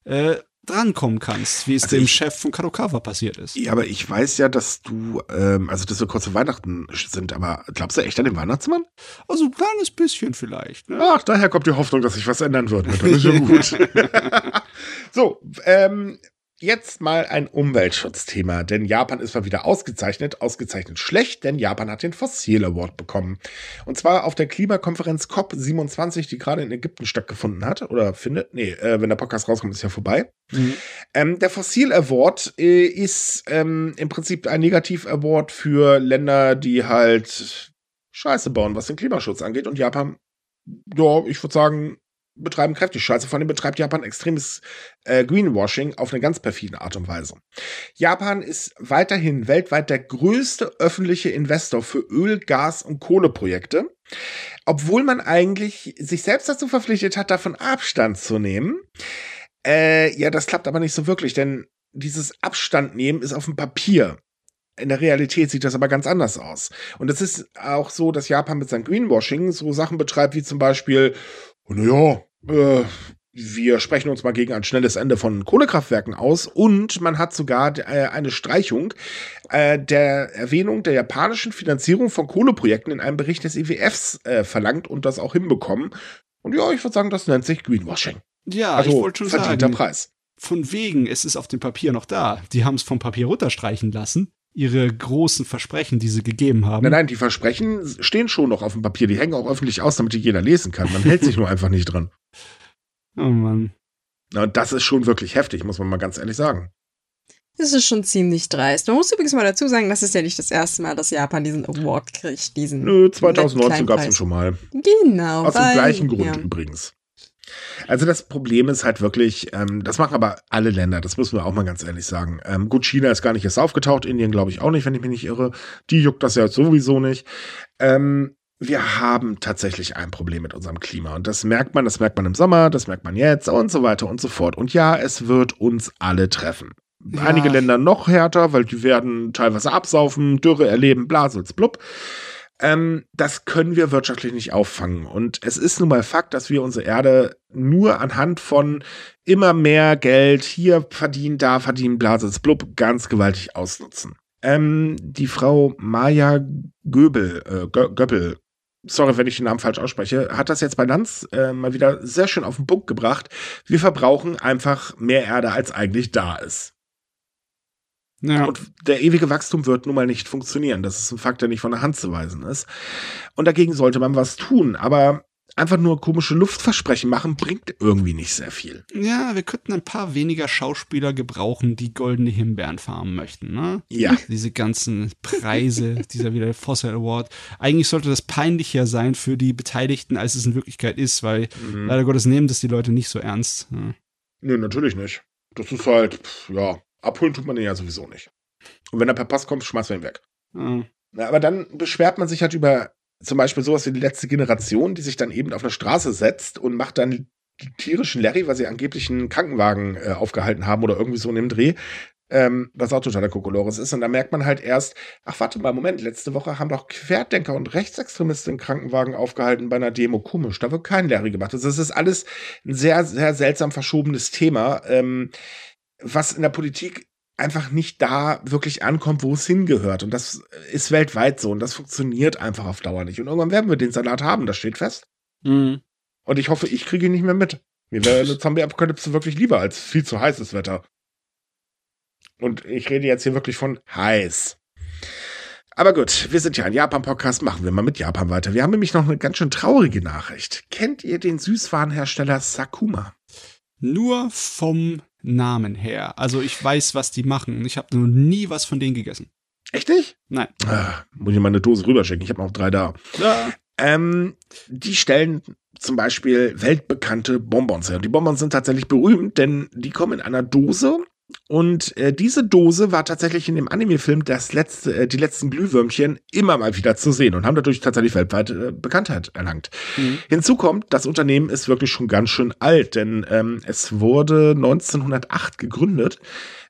äh, drankommen kannst, wie es Also dem ich- Chef von Kadokawa passiert ist. Ja, aber ich weiß ja, dass du, ähm, also dass wir kurz vor Weihnachten sind, aber glaubst du echt an den Weihnachtsmann? Also ein kleines bisschen vielleicht. Ne? Ach, daher kommt die Hoffnung, dass sich was ändern wird. Das ist ja gut. so, ähm, jetzt mal ein Umweltschutzthema, denn Japan ist mal wieder ausgezeichnet, ausgezeichnet schlecht, denn Japan hat den Fossil Award bekommen. Und zwar auf der Klimakonferenz COP27, die gerade in Ägypten stattgefunden hat oder findet. Nee, äh, wenn der Podcast rauskommt, ist ja vorbei. Mhm. Ähm, der Fossil Award äh, ist ähm, im Prinzip ein Negativ-Award für Länder, die halt Scheiße bauen, was den Klimaschutz angeht. Und Japan, ja, ich würde sagen, betreiben kräftig Scheiße. Vor allem betreibt Japan extremes äh, Greenwashing auf eine ganz perfide Art und Weise. Japan ist weiterhin weltweit der größte öffentliche Investor für Öl, Gas und Kohleprojekte. Obwohl man eigentlich sich selbst dazu verpflichtet hat, davon Abstand zu nehmen. Äh, ja, das klappt aber nicht so wirklich, denn dieses Abstand nehmen ist auf dem Papier. In der Realität sieht das aber ganz anders aus. Und es ist auch so, dass Japan mit seinem Greenwashing so Sachen betreibt, wie zum Beispiel, naja, äh, wir sprechen uns mal gegen ein schnelles Ende von Kohlekraftwerken aus und man hat sogar äh, eine Streichung äh, der Erwähnung der japanischen Finanzierung von Kohleprojekten in einem Bericht des IWFs äh, verlangt und das auch hinbekommen. Und ja, ich würde sagen, das nennt sich Greenwashing. Ja, also ich wollte schon verdienter sagen, Preis. von wegen, es ist auf dem Papier noch da. Die haben es vom Papier runterstreichen lassen. Ihre großen Versprechen, die sie gegeben haben. Nein, nein, die Versprechen stehen schon noch auf dem Papier. Die hängen auch öffentlich aus, damit die jeder lesen kann. Man hält sich nur einfach nicht dran. Oh Mann. Na, und das ist schon wirklich heftig, muss man mal ganz ehrlich sagen. Das ist schon ziemlich dreist. Man muss übrigens mal dazu sagen, das ist ja nicht das erste Mal, dass Japan diesen Award kriegt. Diesen Nö, 2019 kleinen gab es ihn schon mal. Genau. Aus dem gleichen Grund Ja. übrigens. Also das Problem ist halt wirklich, ähm, das machen aber alle Länder, das müssen wir auch mal ganz ehrlich sagen. Ähm, gut, China ist gar nicht erst aufgetaucht, Indien glaube ich auch nicht, wenn ich mich nicht irre. Die juckt das ja sowieso nicht. Ähm, wir haben tatsächlich ein Problem mit unserem Klima. Und das merkt man, das merkt man im Sommer, das merkt man jetzt und so weiter und so fort. Und ja, es wird uns alle treffen. Ja. Einige Länder noch härter, weil die werden teilweise absaufen, Dürre erleben, Blasels, blub. Ähm, das können wir wirtschaftlich nicht auffangen. Und es ist nun mal Fakt, dass wir unsere Erde nur anhand von immer mehr Geld hier verdienen, da verdienen, Blasels, blub, ganz gewaltig ausnutzen. Ähm, die Frau Maja Göbel, äh, Gö sorry, wenn ich den Namen falsch ausspreche, hat das jetzt bei Lanz äh, mal wieder sehr schön auf den Punkt gebracht. Wir verbrauchen einfach mehr Erde, als eigentlich da ist. Ja. Und der ewige Wachstum wird nun mal nicht funktionieren. Das ist ein Fakt, der nicht von der Hand zu weisen ist. Und dagegen sollte man was tun. Aber einfach nur komische Luftversprechen machen, bringt irgendwie nicht sehr viel. ja, wir könnten ein paar weniger Schauspieler gebrauchen, die goldene Himbeeren farmen möchten, ne? Ja. Diese ganzen Preise, dieser wieder Fossil Award. Eigentlich sollte das peinlicher sein für die Beteiligten, als es in Wirklichkeit ist, weil Mhm. leider Gottes nehmen das die Leute nicht so ernst. ne? Nö, natürlich nicht. Das ist halt, pff, ja, abholen tut man den ja sowieso nicht. Und wenn er per Pass kommt, schmeißt man ihn weg. Na, aber dann beschwert man sich halt über zum Beispiel sowas wie die letzte Generation, die sich dann eben auf eine Straße setzt und macht dann die tierischen Larry, weil sie angeblich einen Krankenwagen äh, aufgehalten haben oder irgendwie so in dem Dreh, ähm, was auch totaler Kokolores ist. Und da merkt man halt erst, ach warte mal, Moment, letzte Woche haben doch Querdenker und Rechtsextremisten einen Krankenwagen aufgehalten bei einer Demo. Komisch, da wird kein Larry gemacht. Also es ist alles ein sehr, sehr seltsam verschobenes Thema, ähm, was in der Politik einfach nicht da wirklich ankommt, wo es hingehört. Und das ist weltweit so und das funktioniert einfach auf Dauer nicht. Und irgendwann werden wir den Salat haben, das steht fest. Mhm. Und ich hoffe, ich kriege ihn nicht mehr mit. Mir wäre eine Zombie-Apokalypse wirklich lieber als viel zu heißes Wetter. Und ich rede jetzt hier wirklich von heiß. Aber gut, wir sind ja ein Japan-Podcast, machen wir mal mit Japan weiter. Wir haben nämlich noch eine ganz schön traurige Nachricht. Kennt ihr den Süßwarenhersteller Sakuma? Nur vom Namen her. Also ich weiß, was die machen. Ich habe noch nie was von denen gegessen. Echt nicht? Nein. Ah, muss ich mal eine Dose rüberschicken. Ich habe noch drei da. Ja. Ähm, die stellen zum Beispiel weltbekannte Bonbons her. Und die Bonbons sind tatsächlich berühmt, denn die kommen in einer Dose. Und äh, diese Dose war tatsächlich in dem Anime-Film das letzte, äh, die letzten Glühwürmchen immer mal wieder zu sehen und haben dadurch tatsächlich weltweit äh, Bekanntheit erlangt. Mhm. Hinzu kommt, das Unternehmen ist wirklich schon ganz schön alt, denn ähm, es wurde 1908 gegründet,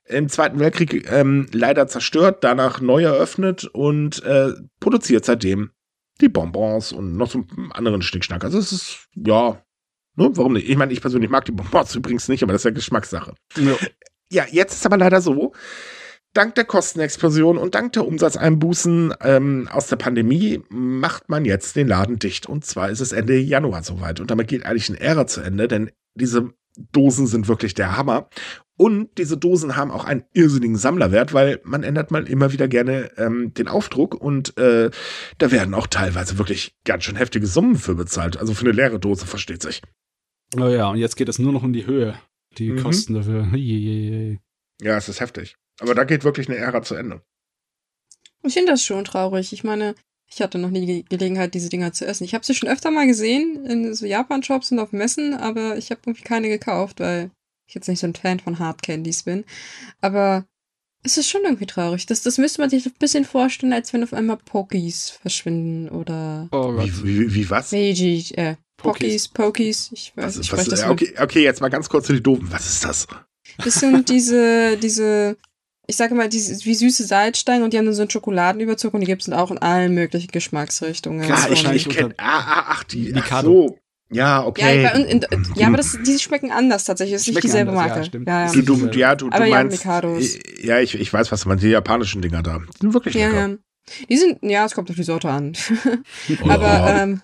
im Zweiten Weltkrieg ähm, leider zerstört, danach neu eröffnet und äh, produziert seitdem die Bonbons und noch so einen anderen Schnickschnack. Also es ist, ja, ne, warum nicht? Ich meine, ich persönlich mag die Bonbons übrigens nicht, aber das ist ja Geschmackssache. Ja. Ja, jetzt ist aber leider so, dank der Kostenexplosion und dank der Umsatzeinbußen ähm, aus der Pandemie macht man jetzt den Laden dicht. Und zwar ist es Ende Januar soweit. Und damit geht eigentlich eine Ära zu Ende, denn diese Dosen sind wirklich der Hammer. Und diese Dosen haben auch einen irrsinnigen Sammlerwert, weil man ändert mal immer wieder gerne ähm, den Aufdruck und äh, da werden auch teilweise wirklich ganz schön heftige Summen für bezahlt. Also für eine leere Dose versteht sich. Oh ja, und jetzt geht es nur noch in die Höhe. Die Mhm. Kosten dafür. Ja, es ist heftig. Aber da geht wirklich eine Ära zu Ende. Ich finde das schon traurig. Ich meine, ich hatte noch nie die Gelegenheit, diese Dinger zu essen. Ich habe sie schon öfter mal gesehen in so Japan-Shops und auf Messen, aber ich habe irgendwie keine gekauft, weil ich jetzt nicht so ein Fan von Hard Candies bin. Aber es ist schon irgendwie traurig. Das, das müsste man sich ein bisschen vorstellen, als wenn auf einmal Pokies verschwinden oder Oh. Wie, wie, wie was? Meiji, äh, Pokies. Pokies. Ich weiß, Was, ich was, spreche das okay, okay, jetzt mal ganz kurz für die Doofen. Was ist das? Das sind diese, diese, ich sage mal, diese, wie süße Salzsteine und die haben dann so einen Schokoladenüberzug und die gibt es auch in allen möglichen Geschmacksrichtungen. Klar, ich, ich kenne. Ah, ah, ach, die. Ach Mikado. so. Ja, ja, okay. bei, in, ja, aber das, die schmecken anders tatsächlich. Das ist nicht Schmecken dieselbe anders, ja, Marke. stimmt. Ja, ja. du, du, ja, du, du Aber ja, meinst. Mikados. ja, ich, ich weiß, was du meinst. Die japanischen Dinger da. Die sind wirklich Ja, lecker. ja. Die sind, ja, es kommt auf die Sorte an. Oh. Aber, ähm,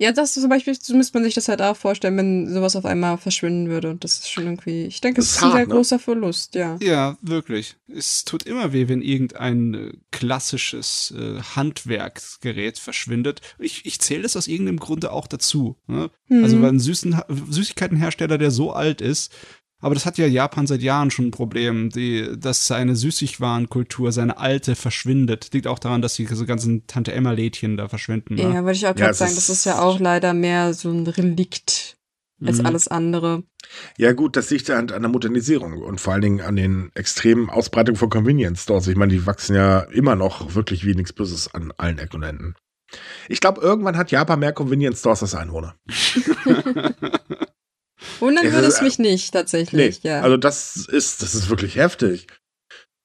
ja, das zum Beispiel, so müsste man sich das halt auch vorstellen, wenn sowas auf einmal verschwinden würde. Und das ist schon irgendwie, ich denke, Das es ist ist ein hart, sehr ne? großer Verlust, ja. Ja, wirklich. Es tut immer weh, wenn irgendein äh, klassisches äh, Handwerksgerät verschwindet. Ich, ich zähle das aus irgendeinem Grunde auch dazu. Ne? Also Mhm. weil ein Süßen, Süßigkeitenhersteller, der so alt ist, aber das hat ja Japan seit Jahren schon ein Problem, die, dass seine Süßigwarenkultur, seine alte, verschwindet. Liegt auch daran, dass die so ganzen Tante-Emma-Lädchen da verschwinden. Ne? Ja, würde ich auch Ja, gerade es sagen, das ist ja auch leider mehr so ein Relikt als Mhm. alles andere. Ja, gut, das liegt ja an, an der Modernisierung und vor allen Dingen an den extremen Ausbreitungen von Convenience Stores. Ich meine, die wachsen ja immer noch wirklich wie nichts Böses an allen Ecken und Enden. Ich glaube, irgendwann hat Japan mehr Convenience Stores als Einwohner. Wundern würde es mich nicht, tatsächlich, ja. Also das ist, das ist wirklich heftig.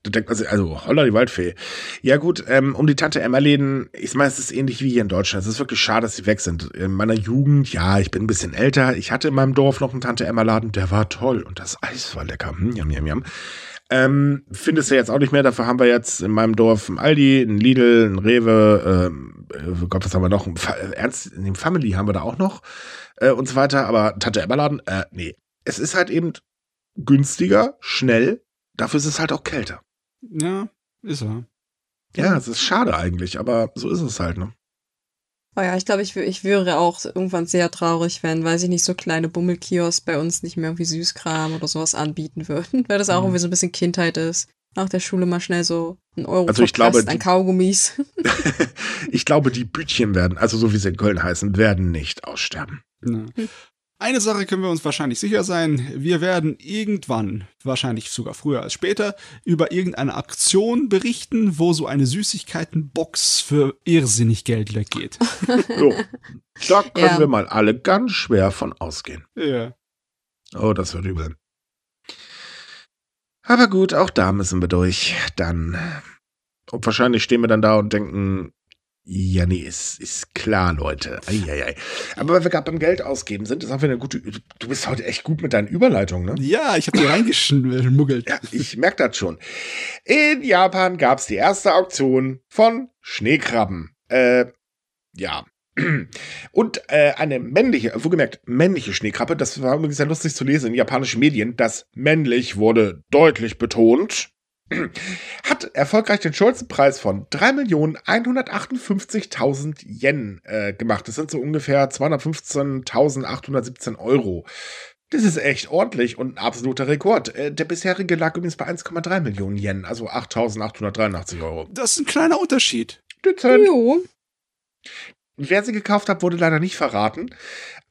Da denkt man sich, also holla die Waldfee. Ja gut, ähm, um die Tante Emma-Läden, ich meine, es ist ähnlich wie hier in Deutschland. Es ist wirklich schade, dass sie weg sind. In meiner Jugend, ja, ich bin ein bisschen älter. Ich hatte in meinem Dorf noch einen Tante Emma-Laden, der war toll und das Eis war lecker. Hm, yum, yum, yum. Ähm, findest du jetzt auch nicht mehr. Dafür haben wir jetzt in meinem Dorf ein Aldi, ein Lidl, ein Rewe, ähm, äh, Gott, was haben wir noch? Ein Fa äh, Ernst, in dem Family haben wir da auch noch äh, und so weiter. Aber Tante Emma-Laden, äh, nee. Es ist halt eben günstiger, schnell. Dafür ist es halt auch kälter. Ja, ist er. Ja, es ist schade eigentlich, aber so ist es halt, ne? Oh ja, ich glaube, ich, ich wäre auch irgendwann sehr traurig, wenn, weiß ich nicht, so kleine Bummelkios bei uns nicht mehr irgendwie Süßkram oder sowas anbieten würden, weil das auch Mhm. irgendwie so ein bisschen Kindheit ist. Nach der Schule mal schnell so ein Euro Also ich glaube, an die- Kaugummis. ich glaube, die Bütchen werden, also so wie sie in Köln heißen, werden nicht aussterben. Ja. Eine Sache können wir uns wahrscheinlich sicher sein. Wir werden irgendwann, wahrscheinlich sogar früher als später, über irgendeine Aktion berichten, wo so eine Süßigkeitenbox für irrsinnig Geld weggeht. So, da können Ja. wir mal alle ganz schwer von ausgehen. ja. Oh, das wird übel. Aber gut, auch da müssen wir durch. Dann. Und wahrscheinlich stehen wir dann da und denken, ja, nee, ist, ist klar, Leute. Eieiei. Aber weil wir gerade beim Geld ausgeben sind, ist auch wieder eine gute. Du bist heute echt gut mit deinen Überleitungen, ne? Ja, ich habe die reingeschmuggelt. Ja, ich merke das schon. In Japan gab es die erste Auktion von Schneekrabben. Äh, ja. Und äh, eine männliche, wohlgemerkt, männliche Schneekrabbe, das war übrigens sehr lustig zu lesen in japanischen Medien, das männlich wurde deutlich betont. hat erfolgreich den Schulzenpreis von 3.158.000 Yen äh, gemacht. Das sind so ungefähr 215.817 Euro. Das ist echt ordentlich und ein absoluter Rekord. Äh, der bisherige lag übrigens bei 1,3 Millionen Yen, also 8.883 Euro. Das ist ein kleiner Unterschied. Dezent. Jo. Wer sie gekauft hat, wurde leider nicht verraten.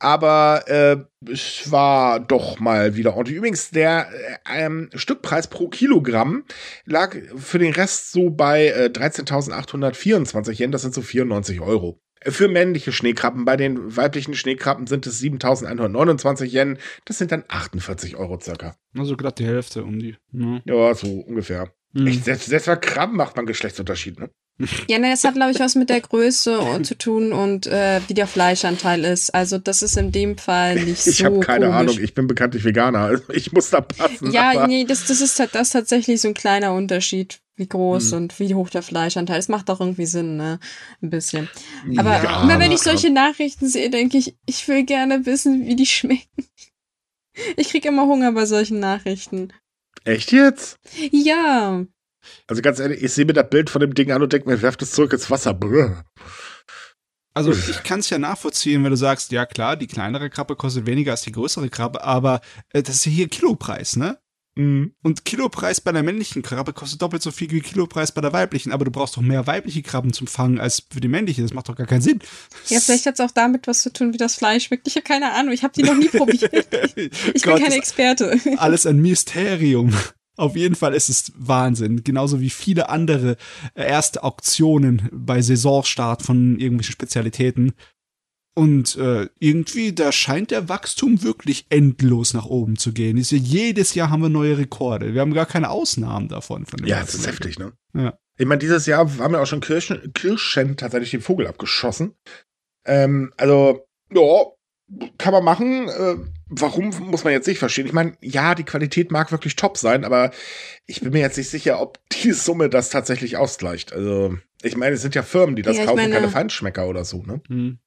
Aber äh, es war doch mal wieder ordentlich. Übrigens, der äh, ähm, Stückpreis pro Kilogramm lag für den Rest so bei äh, 13.824 Yen. Das sind so 94 Euro. Äh, Für männliche Schneekrabben, bei den weiblichen Schneekrabben sind es 7.129 Yen. Das sind dann 48 Euro circa. Also glatt die Hälfte um die. Ja. Ja, so ungefähr. Hm. Echt, selbst, selbst bei Krabben macht man Geschlechtsunterschied, ne? Ja, ne, das hat, glaube ich, was mit der Größe zu tun und äh, wie der Fleischanteil ist. Also das ist in dem Fall nicht Ich so habe keine komisch. Ahnung, ich bin bekanntlich Veganer, also ich muss da passen. Ja, nee, das, das ist das ist tatsächlich so ein kleiner Unterschied, wie groß Hm. und wie hoch der Fleischanteil ist. Macht auch irgendwie Sinn, ne? Ein bisschen. Aber Ja, immer wenn ich solche Nachrichten sehe, denke ich, ich will gerne wissen, wie die schmecken. Ich krieg immer Hunger bei solchen Nachrichten. Echt jetzt? Ja. Also ganz ehrlich, ich sehe mir das Bild von dem Ding an und denke mir, werft es zurück ins Wasser. Brr. Also ich kann es ja nachvollziehen, wenn du sagst, ja klar, die kleinere Krabbe kostet weniger als die größere Krabbe, aber äh, das ist ja hier Kilopreis, ne? Mhm. Und Kilopreis bei der männlichen Krabbe kostet doppelt so viel wie Kilopreis bei der weiblichen, aber du brauchst doch mehr weibliche Krabben zum Fangen als für die männliche. Das macht doch gar keinen Sinn. Ja, vielleicht hat es auch damit was zu tun, wie das Fleisch schmeckt. Ich habe keine Ahnung, ich habe die noch nie probiert. Ich Gott, bin keine ist Experte. alles ein Mysterium. Auf jeden Fall ist es Wahnsinn. Genauso wie viele andere äh, erste Auktionen bei Saisonstart von irgendwelchen Spezialitäten. Und äh, irgendwie, da scheint der Wachstum wirklich endlos nach oben zu gehen. Ist ja, jedes Jahr haben wir neue Rekorde. Wir haben gar keine Ausnahmen davon. Von Ja, das ist heftig, ne? Ja. Ich meine, dieses Jahr haben wir auch schon Kirschen, Kirschen tatsächlich den Vogel abgeschossen. Ähm, also, ja, kann man machen. Äh, warum muss man jetzt nicht verstehen? Ich meine, ja, die Qualität mag wirklich top sein, aber ich bin mir jetzt nicht sicher, ob die Summe das tatsächlich ausgleicht. Also, ich meine, es sind ja Firmen, die das Ja, kaufen, meine- keine Feinschmecker oder so, ne? Hm.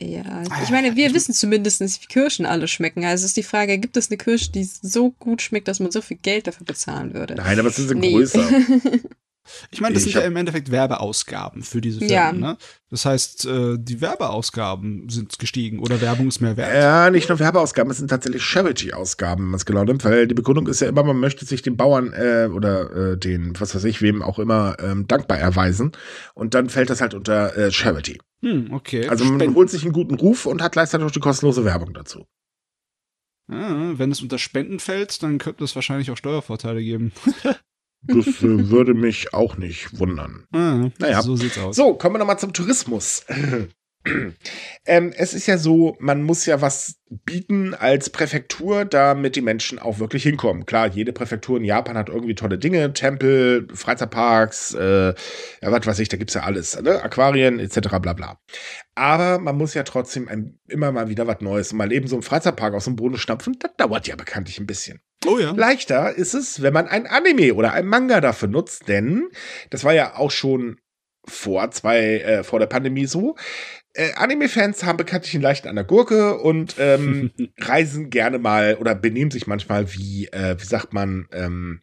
Ja, ich meine, wir wissen zumindest, wie Kirschen alle schmecken. Also ist die Frage, gibt es eine Kirsche, die so gut schmeckt, dass man so viel Geld dafür bezahlen würde? Nein, aber sie sind Nee. größer. Ich meine, das Ich sind ja im Endeffekt Werbeausgaben für diese Firmen. Ja. Ne? Das heißt, äh, die Werbeausgaben sind gestiegen oder Werbung ist mehr wert. Ja, nicht nur Werbeausgaben, es sind tatsächlich Charity-Ausgaben, wenn man es genau nimmt, weil die Begründung ist ja immer, man möchte sich den Bauern äh, oder äh, den, was weiß ich, wem auch immer ähm, dankbar erweisen. Und dann fällt das halt unter äh, Charity. Hm, okay. Also man Spenden. holt sich einen guten Ruf und hat gleichzeitig auch die kostenlose Werbung dazu. Ah, wenn es unter Spenden fällt, dann könnte es wahrscheinlich auch Steuervorteile geben. Das würde mich auch nicht wundern. Ah, Naja. So sieht's aus. So, kommen wir nochmal zum Tourismus. ähm, es ist ja so, man muss ja was bieten als Präfektur, damit die Menschen auch wirklich hinkommen. Klar, jede Präfektur in Japan hat irgendwie tolle Dinge, Tempel, Freizeitparks, äh, ja, was weiß ich, da gibt's ja alles, ne? Aquarien etc. bla bla. Aber man muss ja trotzdem ein, immer mal wieder was Neues. Mal eben so einen Freizeitpark aus dem Boden stampfen, das dauert ja bekanntlich ein bisschen. Oh ja. Leichter ist es, wenn man ein Anime oder ein Manga dafür nutzt, denn das war ja auch schon vor zwei, äh, vor der Pandemie so. Äh, Anime-Fans haben bekanntlich einen leichten an der Gurke und ähm, reisen gerne mal oder benehmen sich manchmal wie, äh, wie sagt man, ähm,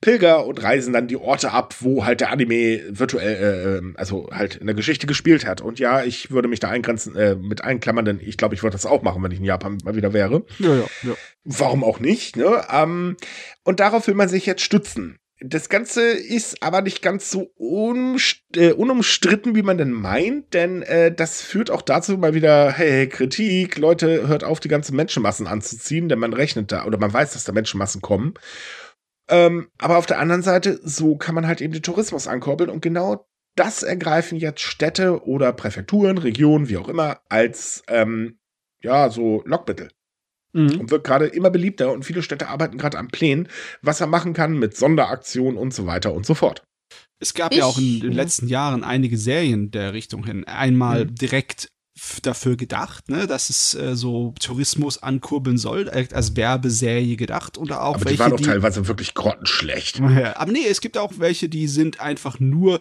Pilger und reisen dann die Orte ab, wo halt der Anime virtuell, äh, ähm, also halt in der Geschichte gespielt hat. Und ja, ich würde mich da eingrenzen, äh, mit einklammern, denn ich glaube, ich würde das auch machen, wenn ich in Japan mal wieder wäre. Ja, ja, ja. Warum auch nicht, ne? Ähm, und darauf will man sich jetzt stützen. Das Ganze ist aber nicht ganz so äh, unumstritten, wie man denn meint, denn äh, das führt auch dazu mal wieder, hey, hey, Kritik, Leute, hört auf, die ganzen Menschenmassen anzuziehen, denn man rechnet da, oder man weiß, dass da Menschenmassen kommen. Ähm, aber auf der anderen Seite, so kann man halt eben den Tourismus ankurbeln und genau das ergreifen jetzt Städte oder Präfekturen, Regionen, wie auch immer, als, ähm, ja, so Lockmittel Mhm. und wird gerade immer beliebter und viele Städte arbeiten gerade an Plänen, was er machen kann mit Sonderaktionen und so weiter und so fort. Es gab Ich- ja auch in den letzten Jahren einige Serien der Richtung hin. Einmal Mhm. direkt dafür gedacht, ne, dass es äh, so Tourismus ankurbeln soll, äh, als Werbeserie gedacht oder auch Aber die welche, waren doch teilweise wirklich grottenschlecht. Ja, Aber nee, es gibt auch welche, die sind einfach nur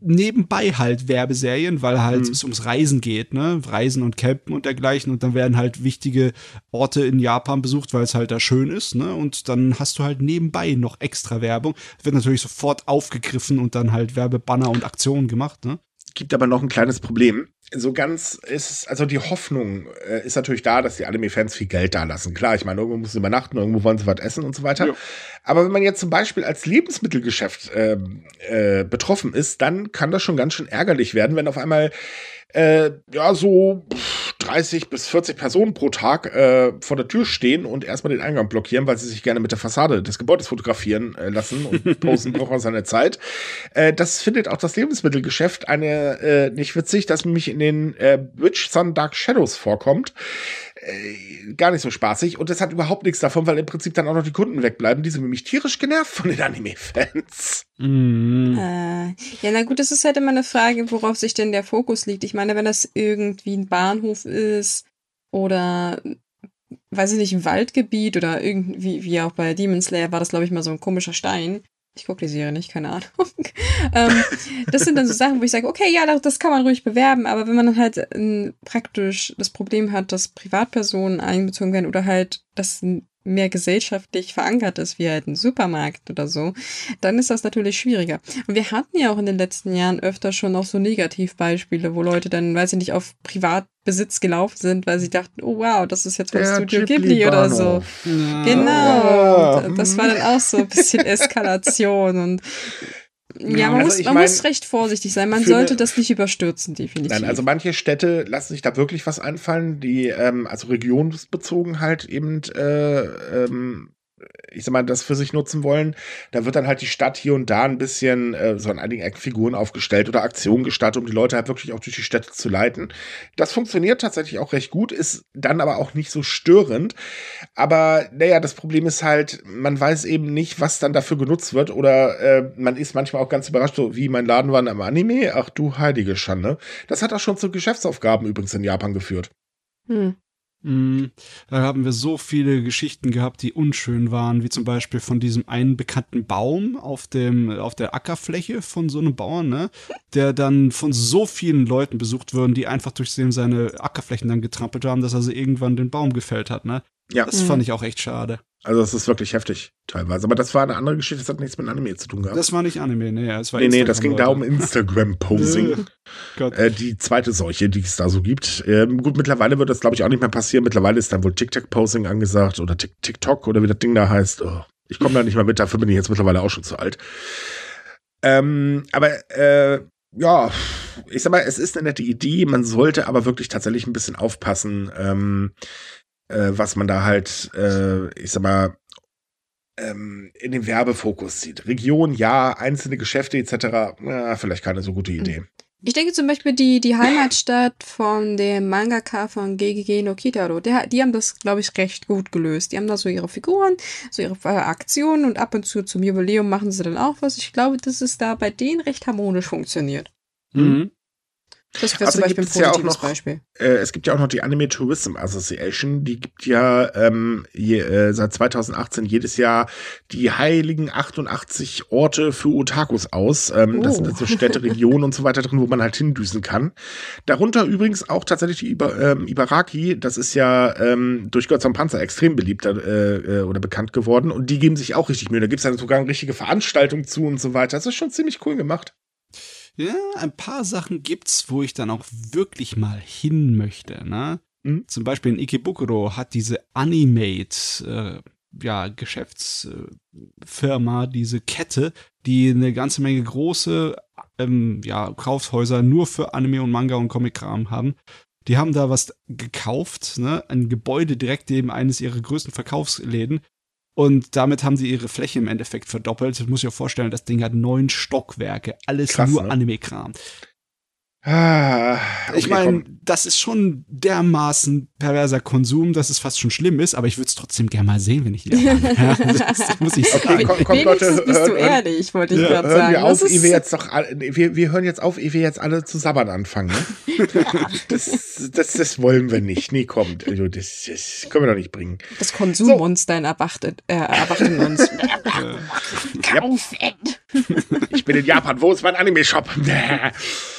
nebenbei halt Werbeserien, weil halt Mhm. es ums Reisen geht, ne? Reisen und Campen und dergleichen. Und dann werden halt wichtige Orte in Japan besucht, weil es halt da schön ist, ne? Und dann hast du halt nebenbei noch extra Werbung. Wird natürlich sofort aufgegriffen und dann halt Werbebanner und Aktionen gemacht, ne? gibt aber noch ein kleines Problem. So ganz ist es, also die Hoffnung äh, ist natürlich da, dass die Anime-Fans viel Geld da lassen. Klar, ich meine, irgendwo müssen sie übernachten, irgendwo wollen sie was essen und so weiter. Ja. Aber wenn man jetzt zum Beispiel als Lebensmittelgeschäft ähm, äh, betroffen ist, dann kann das schon ganz schön ärgerlich werden, wenn auf einmal äh, ja so pff, 30 bis 40 Personen pro Tag äh, vor der Tür stehen und erstmal den Eingang blockieren, weil sie sich gerne mit der Fassade des Gebäudes fotografieren äh, lassen und posten braucht man seine Zeit. Äh, das findet auch das Lebensmittelgeschäft eine äh, nicht witzig, das nämlich in den äh, Witch Sun Dark Shadows vorkommt. Äh, gar nicht so spaßig und das hat überhaupt nichts davon, weil im Prinzip dann auch noch die Kunden wegbleiben. Die sind nämlich tierisch genervt von den Anime-Fans. Mhm. Äh, ja, na gut, das ist halt immer eine Frage, worauf sich denn der Fokus liegt. Ich meine, wenn das irgendwie ein Bahnhof ist oder, weiß ich nicht, ein Waldgebiet oder irgendwie, wie auch bei Demon Slayer war das, glaube ich, mal so ein komischer Stein. Ich gucke die Serie nicht, keine Ahnung. ähm, das sind dann so Sachen, wo ich sage, okay, ja, das, kann man ruhig bewerben, aber wenn man dann halt ähm, praktisch das Problem hat, dass Privatpersonen einbezogen werden oder halt das mehr gesellschaftlich verankert ist, wie halt ein Supermarkt oder so, dann ist das natürlich schwieriger. Und wir hatten ja auch in den letzten Jahren öfter schon auch so Negativbeispiele, wo Leute dann, weiß ich nicht, auf Privatbesitz gelaufen sind, weil sie dachten, oh wow, das ist jetzt von Studio Ghibli oder so. Ja. Genau. Ja. Das war dann auch so ein bisschen Eskalation und ja, man, Also muss, man mein, muss recht vorsichtig sein. Man sollte eine- das nicht überstürzen, definitiv. Nein, also manche Städte lassen sich da wirklich was einfallen, die ähm, also regionsbezogen halt eben, äh, ähm, ich sag mal, das für sich nutzen wollen. Da wird dann halt die Stadt hier und da ein bisschen äh, so an einigen Ecken Figuren aufgestellt oder Aktionen gestartet, um die Leute halt wirklich auch durch die Städte zu leiten. Das funktioniert tatsächlich auch recht gut, ist dann aber auch nicht so störend. Aber naja, das Problem ist halt, man weiß eben nicht, was dann dafür genutzt wird oder äh, man ist manchmal auch ganz überrascht, so wie mein Laden war am Anime. Ach du heilige Schande. Das hat auch schon zu Geschäftsaufgaben übrigens in Japan geführt. hm. Mm, Da haben wir so viele Geschichten gehabt, die unschön waren, wie zum Beispiel von diesem einen bekannten Baum auf dem, auf der Ackerfläche von so einem Bauern, ne? Der dann von so vielen Leuten besucht wurden, die einfach durch seine Ackerflächen dann getrampelt haben, dass er sie irgendwann den Baum gefällt hat, ne? Ja. Das Mhm. fand ich auch echt schade. Also das ist wirklich heftig teilweise. Aber das war eine andere Geschichte, das hat nichts mit Anime zu tun gehabt. Das war nicht Anime, ne? Es war nee, nee, das ging da um Instagram, Instagram-Posing. Gott. Äh, die zweite Seuche, die es da so gibt. Ähm, gut, mittlerweile wird das, glaube ich, auch nicht mehr passieren. Mittlerweile ist dann wohl TikTok-Posing angesagt oder Tik- TikTok oder wie das Ding da heißt. Oh, ich komme da nicht mehr mit, dafür bin ich jetzt mittlerweile auch schon zu alt. Ähm, aber äh, ja, ich sag mal, es ist eine nette Idee. Man sollte aber wirklich tatsächlich ein bisschen aufpassen, ähm, äh, was man da halt, äh, ich sag mal, ähm, in den Werbefokus zieht. Region, ja, einzelne Geschäfte etc., na, vielleicht keine so gute Idee. Ich denke zum Beispiel die, die Heimatstadt von dem Mangaka von GGG no Kitaro. Der, die haben das, glaube ich, recht gut gelöst. Die haben da so ihre Figuren, so ihre äh, Aktionen und ab und zu zum Jubiläum machen sie dann auch was. Ich glaube, dass es da bei denen recht harmonisch funktioniert. Mhm. Das wäre Also zum Beispiel ein gibt es ja positives noch- Beispiel. Äh, es gibt ja auch noch die Anime Tourism Association, die gibt ja ähm, je, äh, seit 2018 jedes Jahr die heiligen 88 Orte für Otakus aus. Ähm, Das Oh. sind also Städte, Regionen und so weiter drin, wo man halt hindüsen kann. Darunter übrigens auch tatsächlich die Iba, ähm, Ibaraki, das ist ja ähm, durch Gott zum Panzer extrem beliebt äh, äh, oder bekannt geworden und die geben sich auch richtig Mühe. Da gibt es dann sogar eine richtige Veranstaltung zu und so weiter. Das ist schon ziemlich cool gemacht. Ja, ein paar Sachen gibt's, wo ich dann auch wirklich mal hin möchte, ne? Mhm. Zum Beispiel in Ikebukuro hat diese Animate, äh, ja, Geschäftsfirma, diese Kette, die eine ganze Menge große, ähm, ja, Kaufhäuser nur für Anime und Manga und Comic-Kram haben. Die haben da was gekauft, ne? Ein Gebäude direkt neben eines ihrer größten Verkaufsläden. Und damit haben sie ihre Fläche im Endeffekt verdoppelt. Das muss ich mir vorstellen, das Ding hat neun Stockwerke. Alles Krass, nur ne? Anime-Kram. Ah, Ich okay, meine, komm. das ist schon dermaßen perverser Konsum, dass es fast schon schlimm ist, aber ich würde es trotzdem gerne mal sehen, wenn ich wieder ja, das muss ich sagen. Okay, komm, komm, Leute, bist du hört- hört- ehrlich, wollte ich Ja, gerade Hören sagen. wir auf, ehe ist- wir jetzt doch wir, wir hören jetzt auf, ehe wir jetzt alle zu sabbern anfangen. Ne? das, das, das wollen wir nicht. Nee, kommt. Also das, das können wir doch nicht bringen. das Konsummonster in erwacht, äh, erwacht in uns. Kaufen! Ich bin in Japan. Wo ist mein Anime-Shop?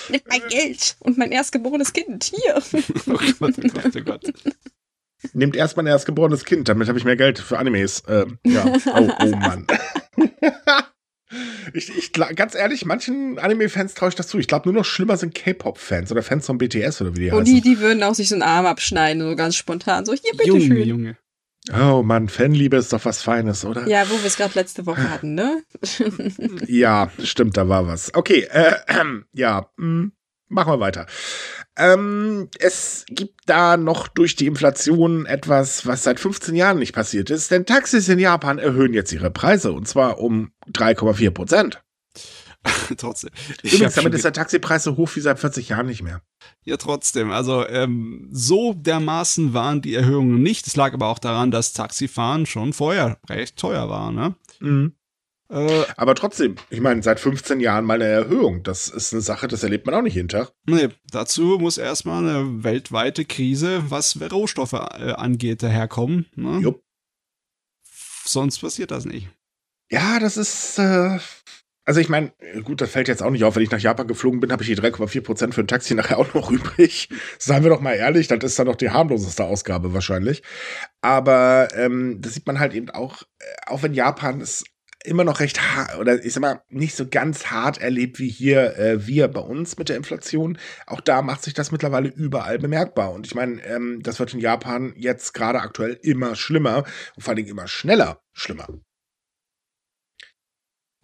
Nimm mein Geld und mein erstgeborenes Kind. Hier. Oh Gott, oh Gott, oh Gott. Nehmt erst mein erstgeborenes Kind, damit habe ich mehr Geld für Animes. Ähm, ja. Oh, oh Mann. ich, ich, ganz ehrlich, manchen Anime-Fans traue ich das zu. Ich glaube, nur noch schlimmer sind K-Pop-Fans oder Fans von BTS oder wie die Und heißen. die, die würden auch sich so einen Arm abschneiden, so ganz spontan. So, hier, Junge, bitteschön. Junge. Oh Mann, Fanliebe ist doch was Feines, oder? Ja, wo wir es gerade letzte Woche hatten, ne? Ja, stimmt, da war was. Okay, äh, ähm, ja, mh, machen wir weiter. Ähm, es gibt da noch durch die Inflation etwas, was seit 15 Jahren nicht passiert ist, denn Taxis in Japan erhöhen jetzt ihre Preise und zwar um 3,4 Prozent. trotzdem. Ich Übrigens, damit ist der Taxipreis so hoch wie seit 40 Jahren nicht mehr. Ja, trotzdem. Also ähm, so dermaßen waren die Erhöhungen nicht. Es lag aber auch daran, dass Taxifahren schon vorher recht teuer war. Ne? Mhm. Äh, Aber trotzdem, ich meine, seit 15 Jahren mal eine Erhöhung. Das ist eine Sache, das erlebt man auch nicht jeden Tag. nee, dazu muss erstmal eine weltweite Krise, was Rohstoffe äh, angeht, daherkommen. Ne? Jupp. Sonst passiert das nicht. Ja, das ist. Äh, also ich meine, gut, das fällt jetzt auch nicht auf. Wenn ich nach Japan geflogen bin, habe ich die 3,4 Prozent für ein Taxi nachher auch noch übrig. Seien wir doch mal ehrlich, das ist dann noch die harmloseste Ausgabe wahrscheinlich. Aber ähm, das sieht man halt eben auch, äh, auch wenn Japan es immer noch recht hart oder ich sag mal nicht so ganz hart erlebt wie hier äh, wir bei uns mit der Inflation. Auch da macht sich das mittlerweile überall bemerkbar. Und ich meine, ähm, das wird in Japan jetzt gerade aktuell immer schlimmer und vor allen Dingen immer schneller schlimmer.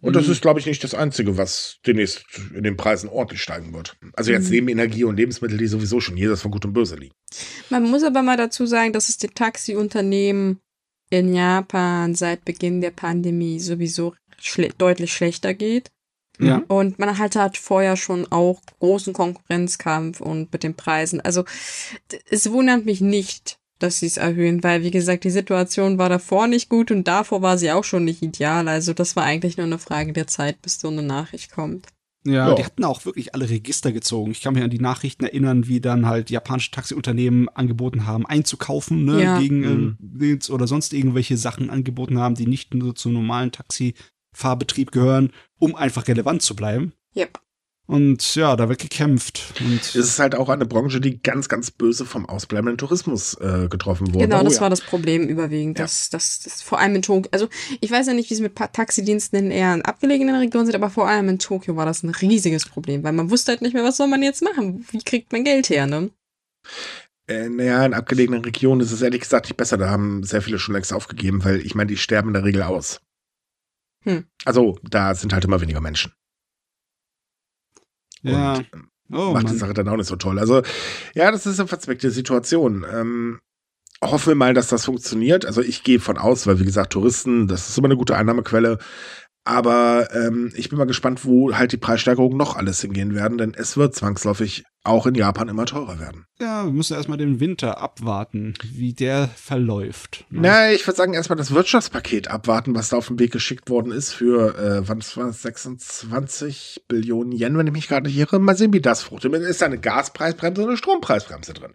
Und das Mhm. ist, glaube ich, nicht das Einzige, was demnächst in den Preisen ordentlich steigen wird. Also jetzt Mhm. neben Energie und Lebensmittel, die sowieso schon jenseits von Gut und Böse liegen. Man muss aber mal dazu sagen, dass es den Taxiunternehmen in Japan seit Beginn der Pandemie sowieso schle deutlich schlechter geht. Ja. Und man halt hat vorher schon auch großen Konkurrenzkampf und mit den Preisen. Also es wundert mich nicht, dass sie es erhöhen, weil wie gesagt, die Situation war davor nicht gut und davor war sie auch schon nicht ideal. Also das war eigentlich nur eine Frage der Zeit, bis so eine Nachricht kommt. Ja, Ja. die hatten auch wirklich alle Register gezogen. Ich kann mich an die Nachrichten erinnern, wie dann halt japanische Taxiunternehmen angeboten haben, einzukaufen, ne, Ja. gegen Mhm. äh, Dings oder sonst irgendwelche Sachen angeboten haben, die nicht nur zum normalen Taxifahrbetrieb gehören, um einfach relevant zu bleiben. Yep. Und ja, da wird gekämpft. Und Es ist halt auch eine Branche, die ganz, ganz böse vom ausbleibenden Tourismus äh, getroffen wurde. Genau, Oh das ja. war das Problem überwiegend. Ja. Das, das, das vor allem in Tokio, also ich weiß ja nicht, wie es mit Taxidiensten in eher in abgelegenen Regionen sind, aber vor allem in Tokio war das ein riesiges Problem, weil man wusste halt nicht mehr, was soll man jetzt machen? Wie kriegt man Geld her, ne? Äh, naja, in abgelegenen Regionen ist es ehrlich gesagt nicht besser. Da haben sehr viele schon längst aufgegeben, weil ich meine, die sterben in der Regel aus. Hm. Also, da sind halt immer weniger Menschen. Ja, Und ähm, oh macht die Mann. Sache dann auch nicht so toll. Also, ja, das ist eine verzweckte Situation. Ähm, hoffen wir mal, dass das funktioniert. Also, ich gehe von aus, weil, wie gesagt, Touristen, das ist immer eine gute Einnahmequelle. Aber ähm, ich bin mal gespannt, wo halt die Preissteigerungen noch alles hingehen werden, denn es wird zwangsläufig auch in Japan immer teurer werden. Ja, wir müssen erstmal den Winter abwarten, wie der verläuft. ne? Na, ich würde sagen, erstmal das Wirtschaftspaket abwarten, was da auf den Weg geschickt worden ist für, äh, wann war es, 26 Billionen Yen, wenn ich mich gerade nicht irre. Mal sehen, wie das fruchtet. Ist da eine Gaspreisbremse oder eine Strompreisbremse drin?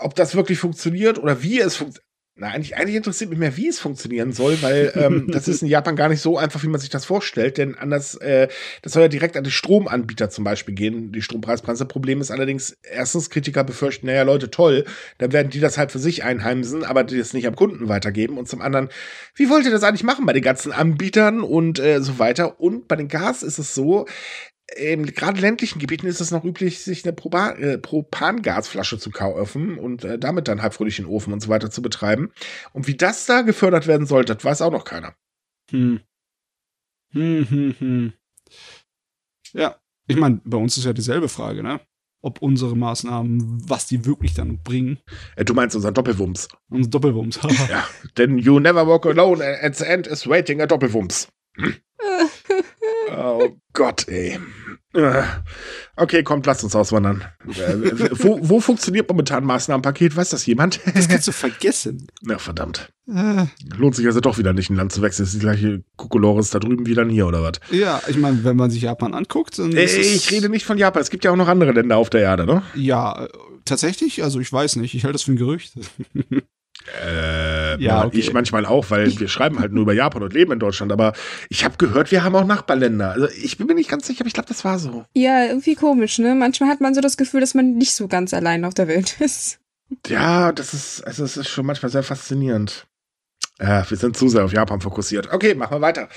Ob das wirklich funktioniert oder wie es funktioniert. Na, eigentlich, eigentlich interessiert mich mehr, wie es funktionieren soll, weil ähm, das ist in Japan gar nicht so einfach, wie man sich das vorstellt, denn anders, äh, das soll ja direkt an die Stromanbieter zum Beispiel gehen, die Strompreisbremse. Problem ist allerdings, erstens, Kritiker befürchten, naja, Leute, toll, dann werden die das halt für sich einheimsen, aber die das nicht am Kunden weitergeben. Und zum anderen, wie wollt ihr das eigentlich machen bei den ganzen Anbietern und äh, so weiter? Und bei den Gas ist es so, ähm, gerade in ländlichen Gebieten ist es noch üblich, sich eine Propa äh, Propangasflasche zu kaufen und äh, damit dann halb fröhlich den Ofen und so weiter zu betreiben. Und wie das da gefördert werden soll, das weiß auch noch keiner. Hm. Hm, hm, hm. Ja, ich meine, bei uns ist ja dieselbe Frage, ne? Ob unsere Maßnahmen, was die wirklich dann bringen. Äh, du meinst unseren Doppelwumms. Unser Doppelwumms. Ja, denn you never walk alone and at the end is waiting a Doppelwumms. Oh Gott, ey. Äh, Okay, kommt, lasst uns auswandern. Äh, wo, wo funktioniert momentan ein Maßnahmenpaket? Weiß das jemand? das kannst du vergessen. Na, verdammt. Äh, Lohnt sich also doch wieder nicht, ein Land zu wechseln. Ist die gleiche Kokolores da drüben wie dann hier, oder was? ja, ich meine, wenn man sich Japan anguckt, dann ist es, Ich rede nicht von Japan. Es gibt ja auch noch andere Länder auf der Erde, ne? Ja, äh, tatsächlich, also ich weiß nicht, ich halte das für ein Gerücht. Äh, ja, okay. ich manchmal auch, weil wir schreiben halt nur über Japan und leben in Deutschland. Aber ich habe gehört, wir haben auch Nachbarländer. Also ich bin mir nicht ganz sicher, aber ich glaube, das war so. Ja, irgendwie komisch, ne? Manchmal hat man so das Gefühl, dass man nicht so ganz allein auf der Welt ist. Ja, das ist, also es ist schon manchmal sehr faszinierend. Ja, wir sind zu sehr auf Japan fokussiert. Okay, machen wir weiter.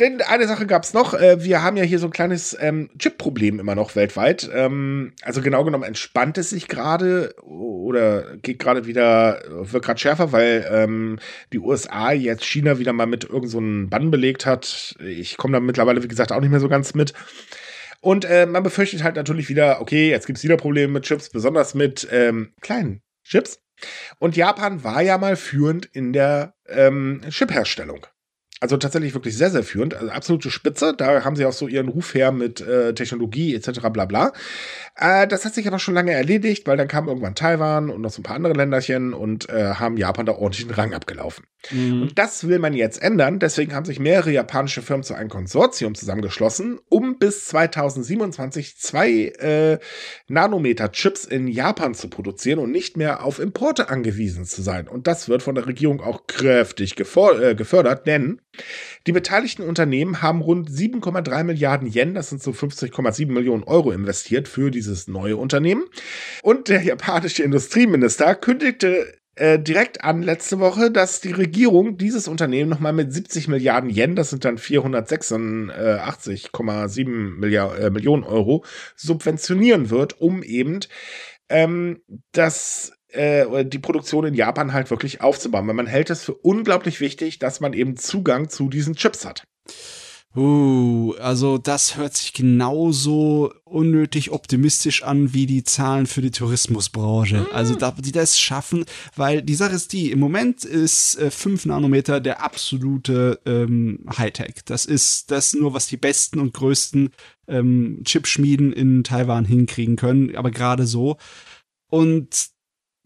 Denn eine Sache gab es noch. Äh, wir haben ja hier so ein kleines ähm, Chip-Problem immer noch weltweit. Ähm, also genau genommen entspannt es sich gerade oder geht gerade wieder, wird gerade schärfer, weil ähm, die USA jetzt China wieder mal mit irgendeinem so Bann belegt hat. Ich komme da mittlerweile, wie gesagt, auch nicht mehr so ganz mit. Und äh, man befürchtet halt natürlich wieder, okay, jetzt gibt es wieder Probleme mit Chips, besonders mit ähm, kleinen Chips. Und Japan war ja mal führend in der ähm, Chipherstellung. Also tatsächlich wirklich sehr, sehr führend. Also absolute Spitze. Da haben sie auch so ihren Ruf her mit äh, Technologie etc. bla bla. Äh, das hat sich aber schon lange erledigt, weil dann kam irgendwann Taiwan und noch so ein paar andere Länderchen und äh, haben Japan da ordentlich einen Rang abgelaufen. Mhm. Und das will man jetzt ändern. Deswegen haben sich mehrere japanische Firmen zu einem Konsortium zusammengeschlossen, um bis 2027 zwei äh, Nanometer-Chips in Japan zu produzieren und nicht mehr auf Importe angewiesen zu sein. Und das wird von der Regierung auch kräftig äh, gefördert, denn die beteiligten Unternehmen haben rund 7,3 Milliarden Yen, das sind so 50,7 Millionen Euro investiert für dieses neue Unternehmen. Und der japanische Industrieminister kündigte äh, direkt an letzte Woche, dass die Regierung dieses Unternehmen nochmal mit 70 Milliarden Yen, das sind dann 486,7 Milliard, äh, Millionen Euro, subventionieren wird, um eben ähm, das äh, die Produktion in Japan halt wirklich aufzubauen. Weil man hält es für unglaublich wichtig, dass man eben Zugang zu diesen Chips hat. Uh, also das hört sich genauso unnötig optimistisch an wie die Zahlen für die Tourismusbranche. Mhm. Also da die das schaffen, weil die Sache ist die, im Moment ist äh, 5 Nanometer der absolute ähm, Hightech. Das ist das nur, was die besten und größten ähm, Chipschmieden in Taiwan hinkriegen können, aber gerade so. Und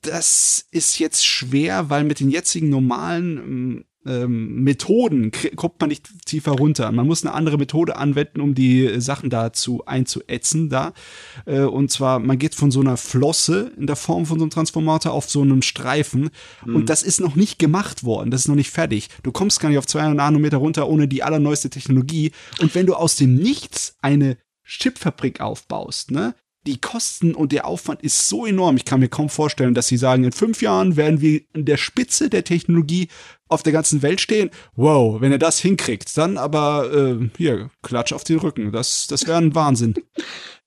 das ist jetzt schwer, weil mit den jetzigen normalen ähm, Methoden kommt man nicht tiefer runter. Man muss eine andere Methode anwenden, um die Sachen dazu einzuätzen da. Äh, und zwar, man geht von so einer Flosse in der Form von so einem Transformator auf so einen Streifen. Mhm. Und das ist noch nicht gemacht worden. Das ist noch nicht fertig. Du kommst gar nicht auf 200 Nanometer runter ohne die allerneueste Technologie. Und wenn du aus dem Nichts eine Chipfabrik aufbaust, ne, die Kosten und der Aufwand ist so enorm. Ich kann mir kaum vorstellen, dass sie sagen, in fünf Jahren werden wir an der Spitze der Technologie auf der ganzen Welt stehen. Wow, wenn er das hinkriegt, dann aber äh, hier, Klatsch auf den Rücken. Das, das wäre ein Wahnsinn.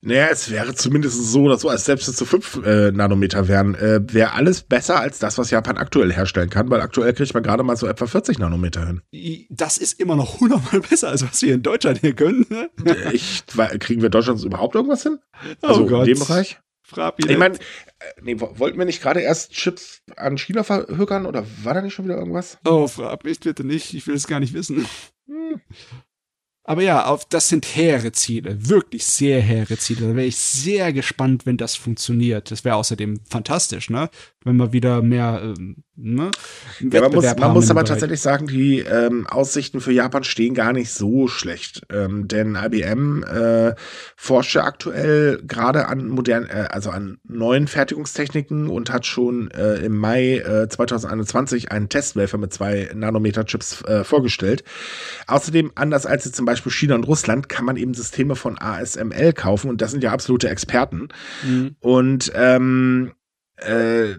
Naja, es wäre zumindest so dass so, als selbst es zu 5 äh, Nanometer wären, äh, wäre alles besser als das, was Japan aktuell herstellen kann, weil aktuell kriegt man gerade mal so etwa 40 Nanometer hin. Das ist immer noch hundertmal besser, als was wir in Deutschland hier können. Ne? Ich, kriegen wir Deutschland überhaupt irgendwas hin? Also oh Gott. in dem Bereich? Frag ich meine, äh, nee, wollten wir nicht gerade erst Chips an China verhökern oder war da nicht schon wieder irgendwas? Oh, frag mich bitte nicht, ich will es gar nicht wissen. Hm. Aber ja, auf, das sind hehre Ziele, wirklich sehr hehre Ziele. Da wäre ich sehr gespannt, wenn das funktioniert. Das wäre außerdem fantastisch, ne? Wenn wir wieder mehr ähm, ne? Ja, man muss, man muss aber Bereich. tatsächlich sagen, die ähm, Aussichten für Japan stehen gar nicht so schlecht. Ähm, denn IBM äh, forscht ja aktuell gerade an modernen, äh, also an neuen Fertigungstechniken und hat schon äh, im Mai äh, 2021 einen Testwafer mit zwei Nanometer-Chips äh, vorgestellt. Außerdem, anders als jetzt zum Beispiel China und Russland, kann man eben Systeme von ASML kaufen und das sind ja absolute Experten. Mhm. Und ähm, äh,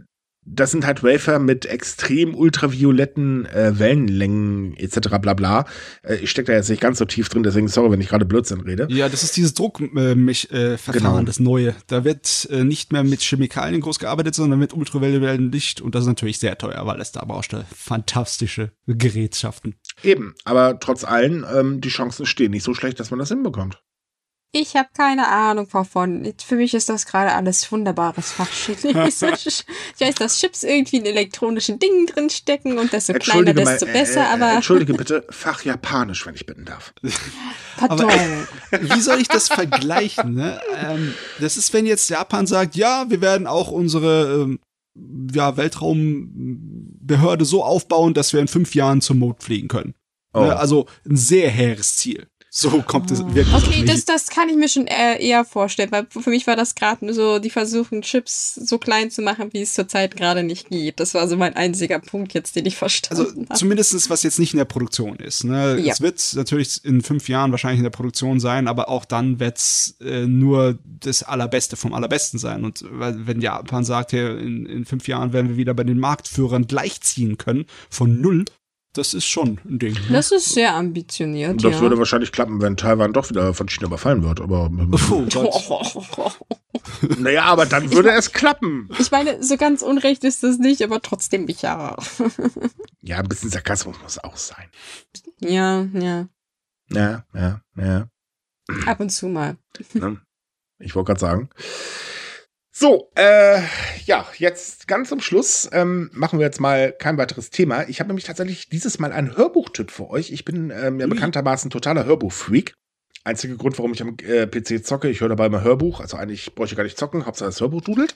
das sind halt Wafer mit extrem ultravioletten äh, Wellenlängen etc. bla bla. Äh, ich stecke da jetzt nicht ganz so tief drin, deswegen sorry, wenn ich gerade Blödsinn rede. Ja, das ist dieses Druckverfahren, äh, genau. das neue. Da wird äh, nicht mehr mit Chemikalien groß gearbeitet, sondern mit Ultraviolettenlicht und das ist natürlich sehr teuer, weil es da brauchst du fantastische Gerätschaften. Eben, aber trotz allem, ähm, die Chancen stehen nicht so schlecht, dass man das hinbekommt. Ich habe keine Ahnung wovon. Für mich ist das gerade alles wunderbares Fachchinesisch. ich weiß, dass Chips irgendwie in elektronischen Dingen drinstecken und desto kleiner, desto mal, besser, äh, aber. Entschuldige bitte, Fachjapanisch, wenn ich bitten darf. Pardon. Aber, wie soll ich das vergleichen? Ne? Ähm, das ist, wenn jetzt Japan sagt, ja, wir werden auch unsere ähm, ja, Weltraumbehörde so aufbauen, dass wir in fünf Jahren zum Mond fliegen können. Oh. Ne? Also ein sehr hehres Ziel. So kommt es wirklich. Okay, das, das kann ich mir schon eher, eher vorstellen, weil für mich war das gerade nur so die Versuchung, Chips so klein zu machen, wie es zurzeit gerade nicht geht. Das war so mein einziger Punkt jetzt, den ich Also verstanden habe. zumindestens was jetzt nicht in der Produktion ist. Ne? Ja. Es wird natürlich in fünf Jahren wahrscheinlich in der Produktion sein, aber auch dann wird's äh, nur das Allerbeste vom Allerbesten sein. Und wenn Japan sagt, hey, in, in fünf Jahren werden wir wieder bei den Marktführern gleichziehen können, von null, das ist schon ein Ding. Ne? Das ist sehr ambitioniert, Und das ja. würde wahrscheinlich klappen, wenn Taiwan doch wieder von China überfallen wird. Aber Oh Gott. naja, aber dann würde es klappen. Ich meine, so ganz unrecht ist das nicht, aber trotzdem ja. Ja, ein bisschen Sarkasmus muss auch sein. Ja, ja. Ja, ja, ja. Ab und zu mal. Ne? Ich wollte gerade sagen. So, äh, ja, jetzt ganz zum Schluss ähm, machen wir jetzt mal kein weiteres Thema. Ich habe nämlich tatsächlich dieses Mal einen Hörbuchtipp für euch. Ich bin ähm, ja bekanntermaßen totaler Hörbuchfreak. Einziger Grund, warum ich am äh, PC zocke, ich höre dabei immer Hörbuch. Also eigentlich bräuchte ich gar nicht zocken, Hauptsache das Hörbuch dudelt.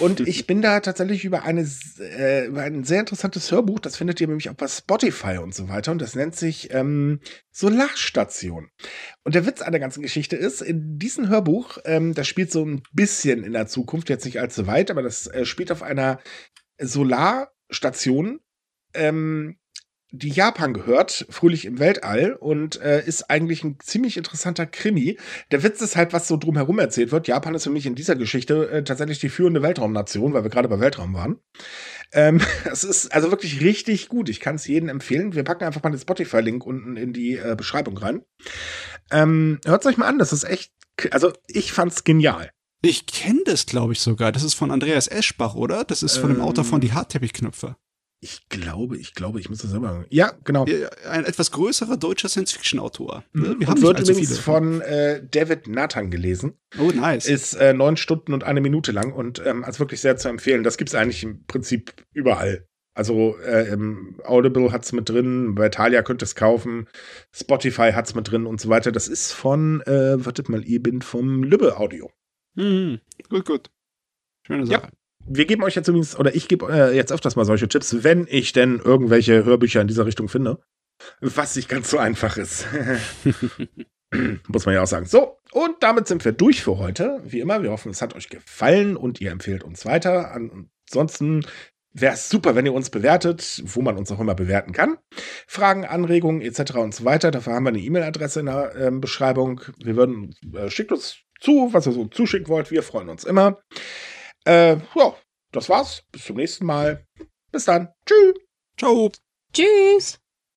Und ich bin da tatsächlich über, eine, äh, über ein sehr interessantes Hörbuch, das findet ihr nämlich auch bei Spotify und so weiter. Und das nennt sich ähm, Solarstation. Und der Witz an der ganzen Geschichte ist, in diesem Hörbuch, ähm, das spielt so ein bisschen in der Zukunft, jetzt nicht allzu weit, aber das äh, spielt auf einer Solarstation, ähm, die Japan gehört, fröhlich im Weltall und äh, ist eigentlich ein ziemlich interessanter Krimi. Der Witz ist halt, was so drumherum erzählt wird. Japan ist für mich in dieser Geschichte äh, tatsächlich die führende Weltraumnation, weil wir gerade bei Weltraum waren. Ähm, es ist also wirklich richtig gut. Ich kann es jedem empfehlen. Wir packen einfach mal den Spotify-Link unten in die äh, Beschreibung rein. Ähm, Hört euch mal an, das ist echt, also ich fand's genial. Ich kenne das, glaube ich, sogar. Das ist von Andreas Eschbach, oder? Das ist von dem Ähm. Autor von Die Hartteppichknöpfe. Ich glaube, ich glaube, ich muss das selber. Ja, genau. Ein etwas größerer deutscher Science-Fiction-Autor. Mhm. Wir Und haben wird übrigens viele. von äh, David Nathan gelesen. Oh, nice. Ist äh, neun Stunden und eine Minute lang und ähm, als wirklich sehr zu empfehlen. Das gibt's eigentlich im Prinzip überall. Also äh, Audible hat's mit drin, bei Thalia könnt ihr es kaufen, Spotify hat's mit drin und so weiter. Das ist von, äh, wartet mal, ihr bin vom Lübbe Audio. Mhm. Gut, gut. Schöne Ja. Wir geben euch jetzt übrigens, oder ich gebe äh, jetzt öfters mal solche Tipps, wenn ich denn irgendwelche Hörbücher in dieser Richtung finde. Was nicht ganz so einfach ist. Muss man ja auch sagen. So, und damit sind wir durch für heute. Wie immer, wir hoffen, es hat euch gefallen und ihr empfehlt uns weiter. Ansonsten wäre es super, wenn ihr uns bewertet, wo man uns auch immer bewerten kann. Fragen, Anregungen etc. und so weiter. Dafür haben wir eine E-Mail-Adresse in der ähm, Beschreibung. Wir würden, äh, schickt uns zu, was ihr so zuschicken wollt. Wir freuen uns immer. Äh, ja, das war's. Bis zum nächsten Mal. Bis dann. Tschüss. Ciao. Tschüss.